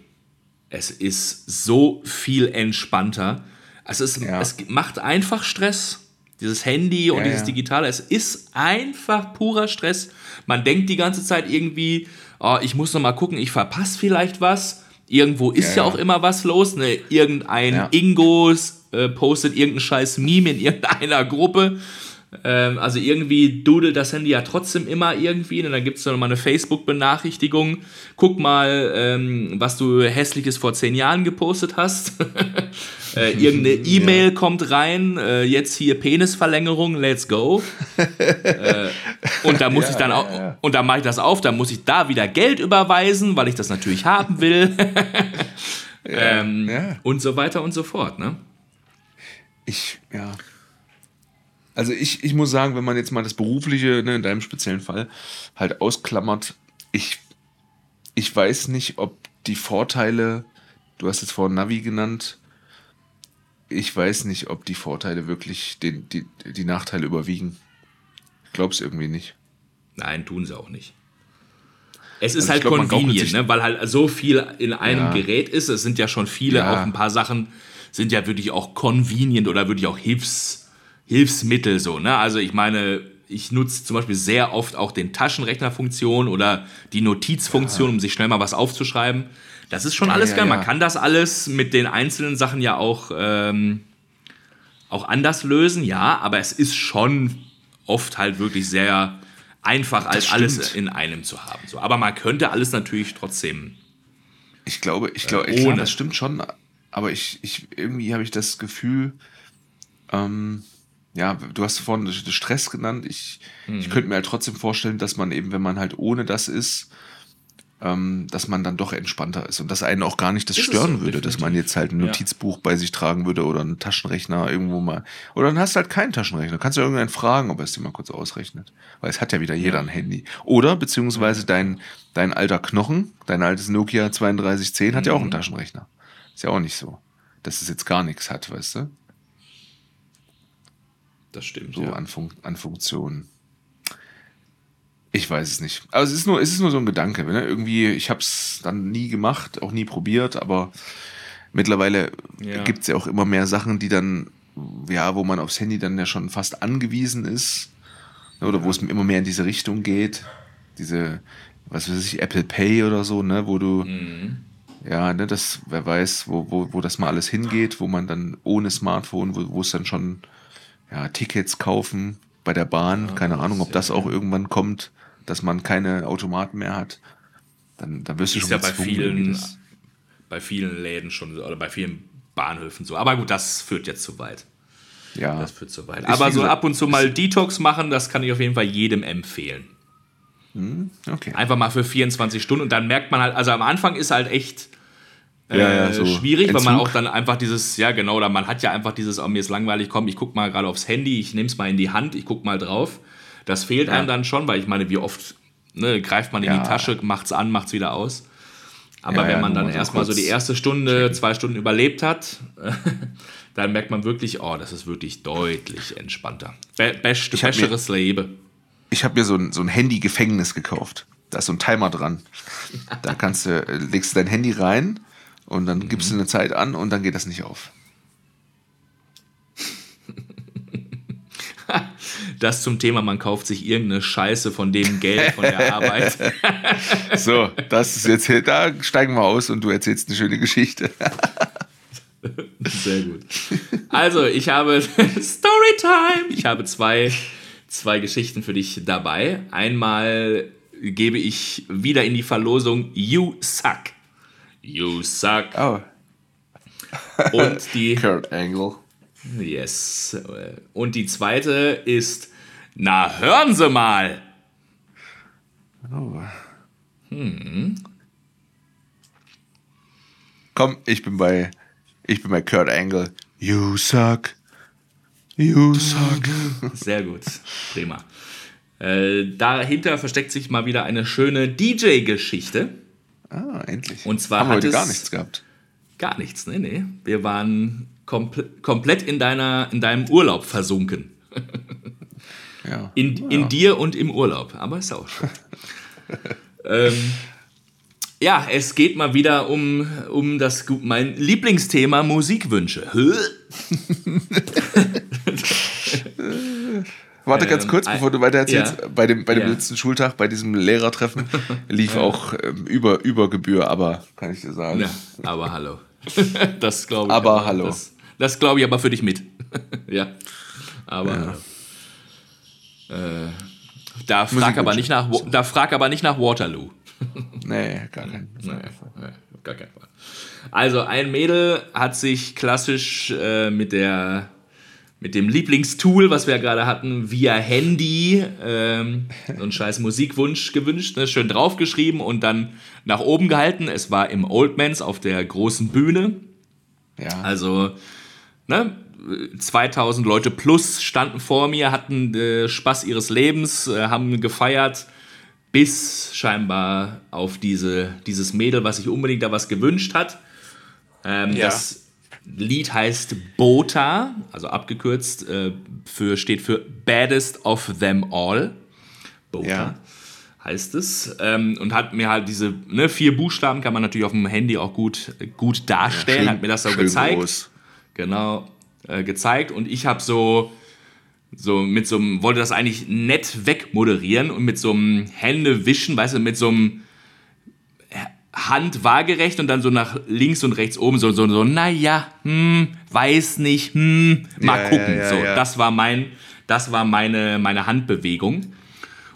Es ist so viel entspannter. Also es, Ja. es macht einfach Stress. Dieses Handy und Ja, dieses. Digitale, es ist einfach purer Stress. Man denkt die ganze Zeit irgendwie, oh, ich muss noch mal gucken, ich verpasse vielleicht was. Irgendwo ist ja, auch immer was los. Ne? Irgendein. Ingos äh, postet irgendeinen scheiß Meme in irgendeiner Gruppe. Ähm, also irgendwie dudelt das Handy ja trotzdem immer irgendwie. Und dann gibt es noch mal eine Facebook-Benachrichtigung. Guck mal, ähm, was du hässliches vor zehn Jahren gepostet hast. äh, irgendeine E-Mail kommt rein. Äh, jetzt hier Penisverlängerung, let's go. äh, und da muss Ja, ich dann ja, auch, ja. und dann mache ich das auf, dann muss ich da wieder Geld überweisen, weil ich das natürlich haben will. ähm, ja. Und so weiter und so fort, ne? Ich, ja. Also ich, ich muss sagen, wenn man jetzt mal das Berufliche, ne, in deinem speziellen Fall, halt ausklammert, ich, ich weiß nicht, ob die Vorteile, du hast jetzt vorhin Navi genannt, ich weiß nicht, ob die Vorteile wirklich den, die, die Nachteile überwiegen. Ich glaub's irgendwie nicht. Nein, tun sie auch nicht. Es ist Also halt glaub, convenient, ne? weil halt so viel in einem Ja. Gerät ist. Es sind ja schon viele, Ja. auch ein paar Sachen sind ja wirklich auch convenient oder wirklich auch Hilfs, Hilfsmittel so. Ne? Also ich meine, ich nutze zum Beispiel sehr oft auch den Taschenrechnerfunktion oder die Notizfunktion, um sich schnell mal was aufzuschreiben. Das ist schon Ja, alles ja, geil. Man ja. kann das alles mit den einzelnen Sachen ja auch, ähm, auch anders lösen, ja, aber es ist schon oft halt wirklich sehr einfach, als alles in einem zu haben. So. Aber man könnte alles natürlich trotzdem. Ich glaube, ich glaube, Äh, klar, das stimmt schon, aber ich, ich irgendwie habe ich das Gefühl, ähm, ja, du hast vorhin Stress genannt. Ich, Mhm. ich könnte mir halt trotzdem vorstellen, dass man eben, wenn man halt ohne das ist, ähm, dass man dann doch entspannter ist und dass einen auch gar nicht das Ist stören so, würde, dass man definitiv. jetzt halt ein Ja. Notizbuch bei sich tragen würde oder einen Taschenrechner irgendwo mal. Oder dann hast du halt keinen Taschenrechner. Kannst du irgendeinen fragen, ob er es dir mal kurz ausrechnet. Weil es hat ja wieder jeder ein Handy. Oder beziehungsweise dein, dein alter Knochen, dein altes Nokia 3210 hat ja Mhm. auch einen Taschenrechner. Ist ja auch nicht so, dass es jetzt gar nichts hat, weißt du? Das stimmt. So ja. an, Fun an Funktionen. Ich weiß es nicht. Aber es ist nur, es ist nur so ein Gedanke. Ne? Irgendwie, ich habe es dann nie gemacht, auch nie probiert, aber mittlerweile Ja. gibt es ja auch immer mehr Sachen, die dann, ja, wo man aufs Handy dann ja schon fast angewiesen ist. Oder wo es immer mehr in diese Richtung geht. Diese, was weiß ich, Apple Pay oder so, ne, wo du, Mhm. ja, ne, das, wer weiß, wo, wo, wo das mal alles hingeht, wo man dann ohne Smartphone, wo, wo es dann schon, ja, Tickets kaufen bei der Bahn, keine das Ahnung, ob das ja- auch irgendwann kommt, dass man keine Automaten mehr hat. Dann, dann wirst du Ist schon ja bei vielen, bei vielen Läden schon so, oder bei vielen Bahnhöfen so. Aber gut, das führt jetzt zu weit. ja, Das führt zu weit. Ist, Aber so ab und zu mal Detox machen, das kann ich auf jeden Fall jedem empfehlen. okay. Einfach mal für 24 Stunden und dann merkt man halt, also am Anfang ist halt echt äh, Ja, ja, so schwierig, weil man Entzug. auch dann einfach dieses, ja genau, oder man hat ja einfach dieses, oh, mir ist langweilig, komm, ich guck mal gerade aufs Handy, ich nehme es mal in die Hand, ich guck mal drauf. Das fehlt einem dann schon, weil ich meine, wie oft ne, greift man in die Tasche, macht's an, macht's wieder aus. Aber wenn man dann mal so erstmal so die erste Stunde, zwei Stunden überlebt hat, dann merkt man wirklich, oh, das ist wirklich deutlich entspannter. Be best, Ich hab mir- besseres Leben. Ich habe mir so ein, so ein Handy-Gefängnis gekauft. Da ist so ein Timer dran. Da kannst du, äh, legst du dein Handy rein und dann gibst du eine Zeit an und dann geht das nicht auf. Das zum Thema, man kauft sich irgendeine Scheiße von dem Geld von der Arbeit. So, das ist jetzt da steigen wir aus und du erzählst eine schöne Geschichte. Sehr gut. Also, ich habe Storytime. Ich habe zwei, zwei Geschichten für dich dabei. Einmal gebe ich wieder in die Verlosung You Suck. You Suck. Oh, Und die, Kurt Angle. yes. Und die zweite ist, na hören Sie mal. Oh. Komm, ich bin bei, ich bin bei Kurt Angle. You suck. You suck. Sehr gut. Prima. Äh, dahinter versteckt sich mal wieder eine schöne DJ-Geschichte. Ah, endlich. Und zwar haben wir hat heute es- gar nichts gehabt. Gar nichts, nee, nee. Wir waren komple komplett in, deiner, in deinem Urlaub versunken. Ja. In, in dir und im Urlaub. Aber ist auch schön. ähm, Ja, es geht mal wieder um, um das, mein Lieblingsthema Musikwünsche. Warte ganz kurz, ähm, bevor du weiter erzählst. Ja. Bei dem, bei dem ja. letzten Schultag, bei diesem Lehrertreffen, lief ja. auch ähm, über, über Gebühr, aber kann ich dir sagen. Ja, aber hallo. das glaube ich. Aber, aber hallo. Das, das glaube ich aber für dich mit. ja. Aber hallo. Äh, da frag aber nicht nach, da frag aber nicht nach Waterloo. nee, gar kein, nee, nee, gar kein Fall. Also ein Mädel hat sich klassisch äh, mit der mit dem Lieblingstool, was wir ja gerade hatten, via Handy ähm, so einen scheiß Musikwunsch gewünscht, ne? schön draufgeschrieben und dann nach oben gehalten. Es war im Oldmans auf der großen Bühne. Ja. Also, ne, 2000 Leute plus standen vor mir, hatten äh, Spaß ihres Lebens, äh, haben gefeiert, bis scheinbar auf diese, dieses Mädel, was sich unbedingt da was gewünscht hat. Ähm, ja. Das Lied heißt Bota, also abgekürzt äh, für, steht für Baddest of Them All. Bota. Ja. Heißt es. Ähm, und hat mir halt diese ne, vier Buchstaben, kann man natürlich auf dem Handy auch gut, gut darstellen, ja, schön, hat mir das so gezeigt. Groß. Genau, äh, gezeigt. Und ich habe so, so mit so einem, wollte das eigentlich nett wegmoderieren und mit so einem Händewischen, weißt du, mit so einem Hand waagerecht und dann so nach links und rechts oben, so, so, so naja, hm, weiß nicht, hm, mal ja, gucken. Ja, ja, so, das war mein, das war meine, meine Handbewegung.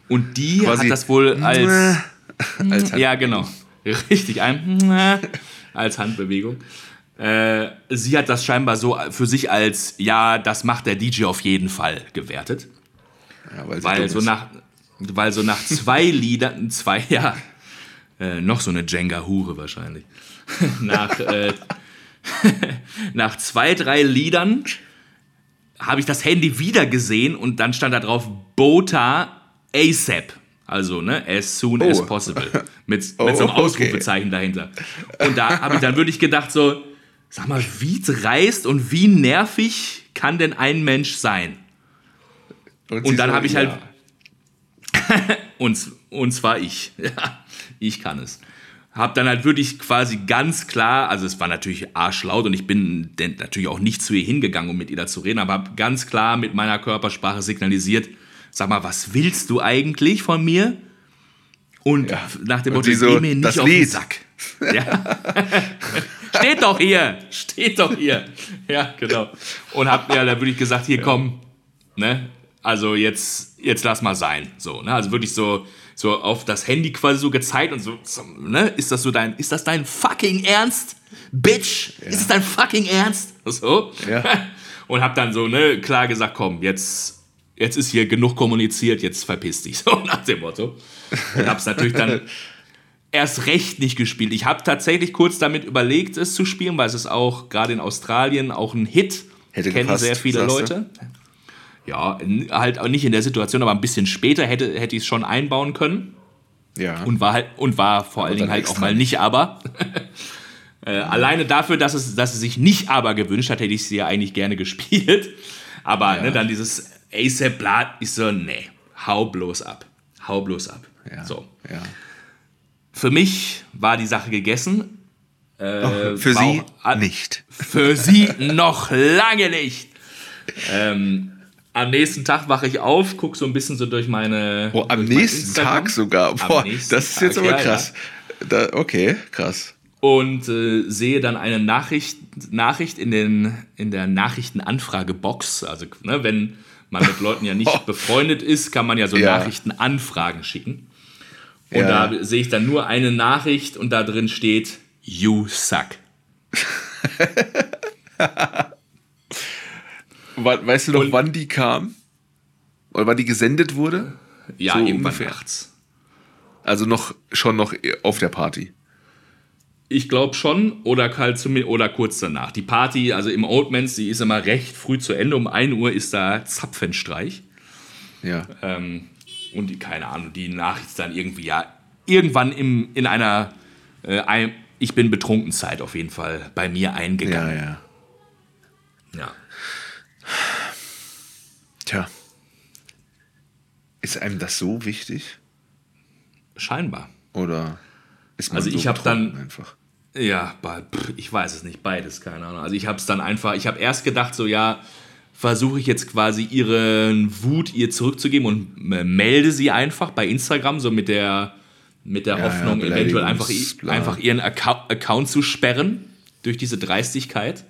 Und die Quasi hat das wohl als, als ja, genau, richtig, ein als Handbewegung. Äh, sie hat das scheinbar so für sich als, ja, das macht der DJ auf jeden Fall gewertet. weil, weil so nach, weil so nach zwei Liedern, zwei, ja, äh, noch so eine Jenga-Hure wahrscheinlich. nach, äh, nach zwei, drei Liedern habe ich das Handy wieder gesehen und dann stand da drauf Bota ASAP. Also, ne, as soon oh. as possible. Mit, oh, mit so einem Ausrufezeichen okay. dahinter. Und da habe ich dann wirklich gedacht, so, sag mal, wie dreist und wie nervig kann denn ein Mensch sein? Und, und dann habe ich halt. und, und zwar ich. Ja ich kann es. Hab dann halt wirklich quasi ganz klar, also es war natürlich arschlaut und ich bin natürlich auch nicht zu ihr hingegangen, um mit ihr da zu reden, aber hab ganz klar mit meiner Körpersprache signalisiert, sag mal, was willst du eigentlich von mir? Und ja. nach dem Motto, so, geh mir nicht auf Lied. den Sack. Ja. steht doch hier, steht doch hier. Ja, genau. Und hab mir da wirklich gesagt, hier komm, ne? Also jetzt, jetzt lass mal sein. So, ne? Also wirklich so, so auf das Handy quasi so gezeigt und so, ne? Ist das so dein, ist das dein fucking Ernst? Bitch, ja. ist es dein fucking Ernst? So. Ja. Und hab dann so, ne, klar gesagt, komm, jetzt, jetzt ist hier genug kommuniziert, jetzt verpiss dich, so nach dem Motto. Und hab's natürlich dann erst recht nicht gespielt. Ich habe tatsächlich kurz damit überlegt, es zu spielen, weil es ist auch gerade in Australien auch ein Hit. Hätte Kennen gepasst, sehr viele Leute. Du? Ja, halt auch nicht in der Situation, aber ein bisschen später hätte, hätte ich es schon einbauen können. Ja. Und war halt, und war vor allen Dingen halt auch mal nicht aber. äh, ja. Alleine dafür, dass es, dass es sich nicht aber gewünscht hat, hätte ich sie ja eigentlich gerne gespielt. Aber ja. ne, dann dieses ASAP Blatt, ich so, nee, hau bloß ab. Hau bloß ab. Ja. So. Ja. Für mich war die Sache gegessen. Äh, oh, für sie auch, nicht. Für sie noch lange nicht. Ähm, am nächsten Tag wache ich auf, gucke so ein bisschen so durch meine. Oh, am nächsten Tag sogar. Boah, das ist jetzt Tag, aber krass. Ja, ja. Da, okay, krass. Und äh, sehe dann eine Nachricht, Nachricht in, den, in der Nachrichtenanfragebox. Also, ne, wenn man mit Leuten ja nicht oh. befreundet ist, kann man ja so ja. Nachrichtenanfragen schicken. Und da sehe ich dann nur eine Nachricht und da drin steht: You suck. Weißt du noch, wann die kam? Oder wann die gesendet wurde? Ja, so irgendwann nachts. Also noch schon noch auf der Party. Ich glaube schon, oder oder kurz danach. Die Party, also im Oldmans, die ist immer recht früh zu Ende. Um 1 Uhr ist da Zapfenstreich. Ja. Ähm, und die, keine Ahnung, die Nachricht ist dann irgendwie, ja, irgendwann im, in einer äh, ein, Ich bin betrunken Zeit auf jeden Fall bei mir eingegangen. Ja, ja. Ja. Tja. Ist einem das so wichtig? Scheinbar. Oder ist man Also so ich hab betroffen dann- einfach. Ja, ich weiß es nicht, beides, keine Ahnung. Also ich habe es dann einfach, ich habe erst gedacht, so ja, versuche ich jetzt quasi ihren Wut ihr zurückzugeben und äh, melde sie einfach bei Instagram, so mit der, mit der Ja, Hoffnung, ja, eventuell einfach, einfach ihren Account zu sperren durch diese Dreistigkeit.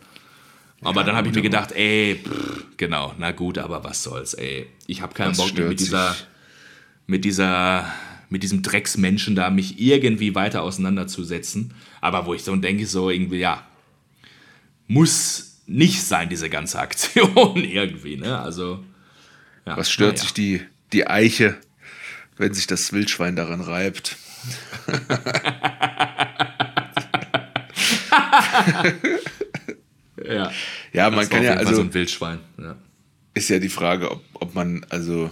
Aber Ja, dann habe ich mir gedacht, ey, pff, genau, na gut, aber was soll's, ey. Ich habe keinen Was Bock mit dieser, mit dieser, mit diesem Drecksmenschen da mich irgendwie weiter auseinanderzusetzen. Aber wo ich so denke, so irgendwie, ja, muss nicht sein, diese ganze Aktion irgendwie, ne? Also. Ja, Was stört naja. sich die, die Eiche, wenn sich das Wildschwein daran reibt? Ja, Ja, man kann ja, also so ein Wildschwein. Ja. ist ja die Frage, ob, ob man, also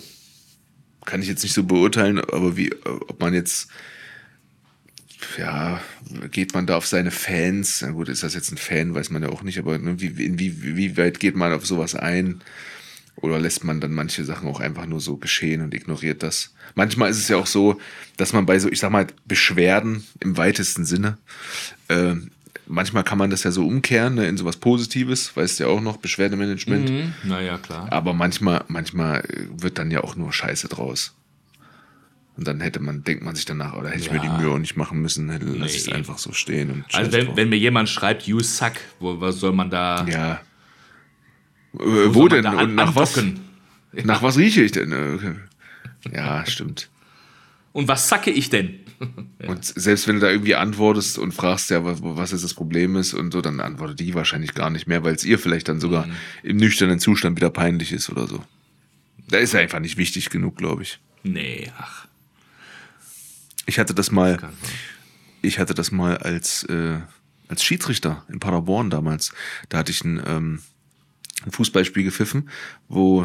kann ich jetzt nicht so beurteilen, aber wie, ob man jetzt, ja, geht man da auf seine Fans? Na gut, ist das jetzt ein Fan, weiß man ja auch nicht, aber ne, wie, in wie, wie weit geht man auf sowas ein? Oder lässt man dann manche Sachen auch einfach nur so geschehen und ignoriert das? Manchmal ist es ja auch so, dass man bei so, ich sag mal, Beschwerden im weitesten Sinne, äh, manchmal kann man das ja so umkehren ne, in sowas Positives, weißt du ja auch noch, Beschwerdemanagement. Mhm. Naja, klar. Aber manchmal, manchmal äh, wird dann ja auch nur Scheiße draus. Und dann hätte man, denkt man sich danach, oder hätte ich mir Ja. die Mühe auch nicht machen müssen, hätte lasse ich es Nee. einfach so stehen Also wenn, wenn mir jemand schreibt, you suck, wo was soll man da, Ja. Äh, wo, wo soll denn? Und nach was? andocken? Nach was rieche ich denn? Äh. Ja, stimmt. Und was sacke ich denn? Und selbst wenn du da irgendwie antwortest und fragst, ja, was, was jetzt das Problem ist und so, dann antwortet die wahrscheinlich gar nicht mehr, weil es ihr vielleicht dann sogar Mhm. im nüchternen Zustand wieder peinlich ist oder so. Da ist er einfach nicht wichtig genug, glaube ich. Nee, ach. Ich hatte das mal, Fall. ich hatte das mal als, äh, als Schiedsrichter in Paderborn damals. Da hatte ich ein, ähm, ein Fußballspiel gepfiffen, wo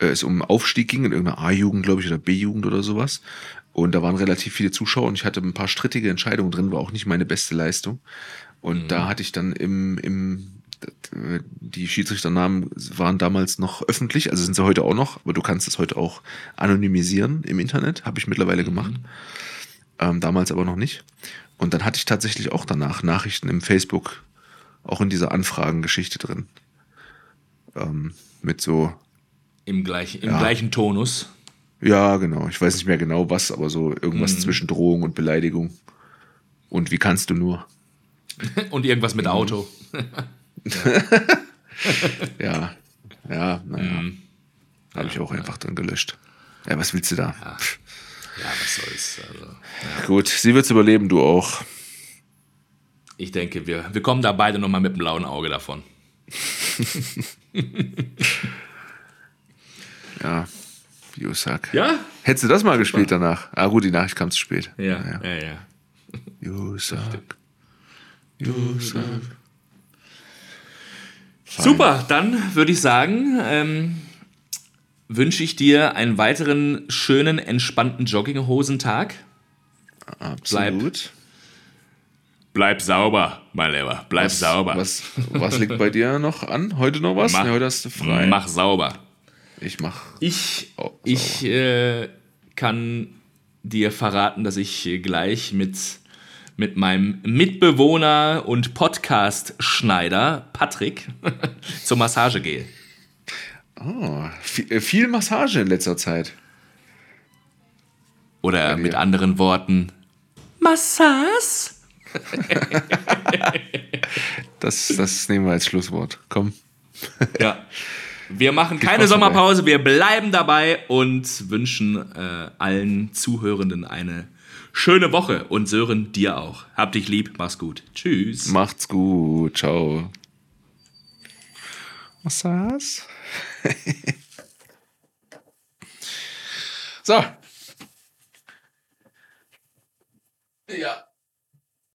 äh, es um Aufstieg ging in irgendeiner A-Jugend, glaube ich, oder B-Jugend oder sowas. Und da waren relativ viele Zuschauer und ich hatte ein paar strittige Entscheidungen drin, war auch nicht meine beste Leistung. Und da hatte ich dann im, im die Schiedsrichternamen waren damals noch öffentlich, also sind sie heute auch noch, aber du kannst es heute auch anonymisieren im Internet, habe ich mittlerweile gemacht. Ähm, damals aber noch nicht. Und dann hatte ich tatsächlich auch danach Nachrichten im Facebook, auch in dieser Anfragengeschichte drin. Ähm, mit so, Im, gleich, im Ja. gleichen Tonus. Ja, genau, ich weiß nicht mehr genau was, aber so irgendwas Mhm. zwischen Drohung und Beleidigung. Und wie kannst du nur? Und irgendwas mit Auto. Ja, ja, naja. Mhm. Habe ich auch einfach dann gelöscht. Ja, was willst du da? Pff, Ja, was soll's. Also, Gut, sie wird's überleben, du auch. ich denke, wir, wir kommen da beide nochmal mit dem blauen Auge davon. Ja, suck. Ja? Hättest du das mal gespielt danach? Ah, gut, die Nachricht kam zu spät. Ja, ja. ja, ja. You suck. Super, dann würde ich sagen, ähm, wünsche ich dir einen weiteren schönen, entspannten Jogginghosentag. Absolut. Bleib sauber, mein Lieber. Bleib Was, sauber. Was, was liegt bei dir noch an? Heute noch was? Mach- Ja, heute hast du frei. Mach sauber. Ich mach. Ich, Oh, ich äh, kann dir verraten, dass ich gleich mit, mit meinem Mitbewohner und Podcast-Schneider Patrick zur Massage gehe. Oh, viel, äh, viel Massage in letzter Zeit. Oder mit anderen Worten, Massage? Das, das nehmen wir als Schlusswort. Komm. Ja. Wir machen keine. Sommerpause, wir bleiben dabei und wünschen äh, allen Zuhörenden eine schöne Woche und Sören dir auch. Hab dich lieb, mach's gut. Tschüss. Macht's gut. Ciao. Massage? so. Ja.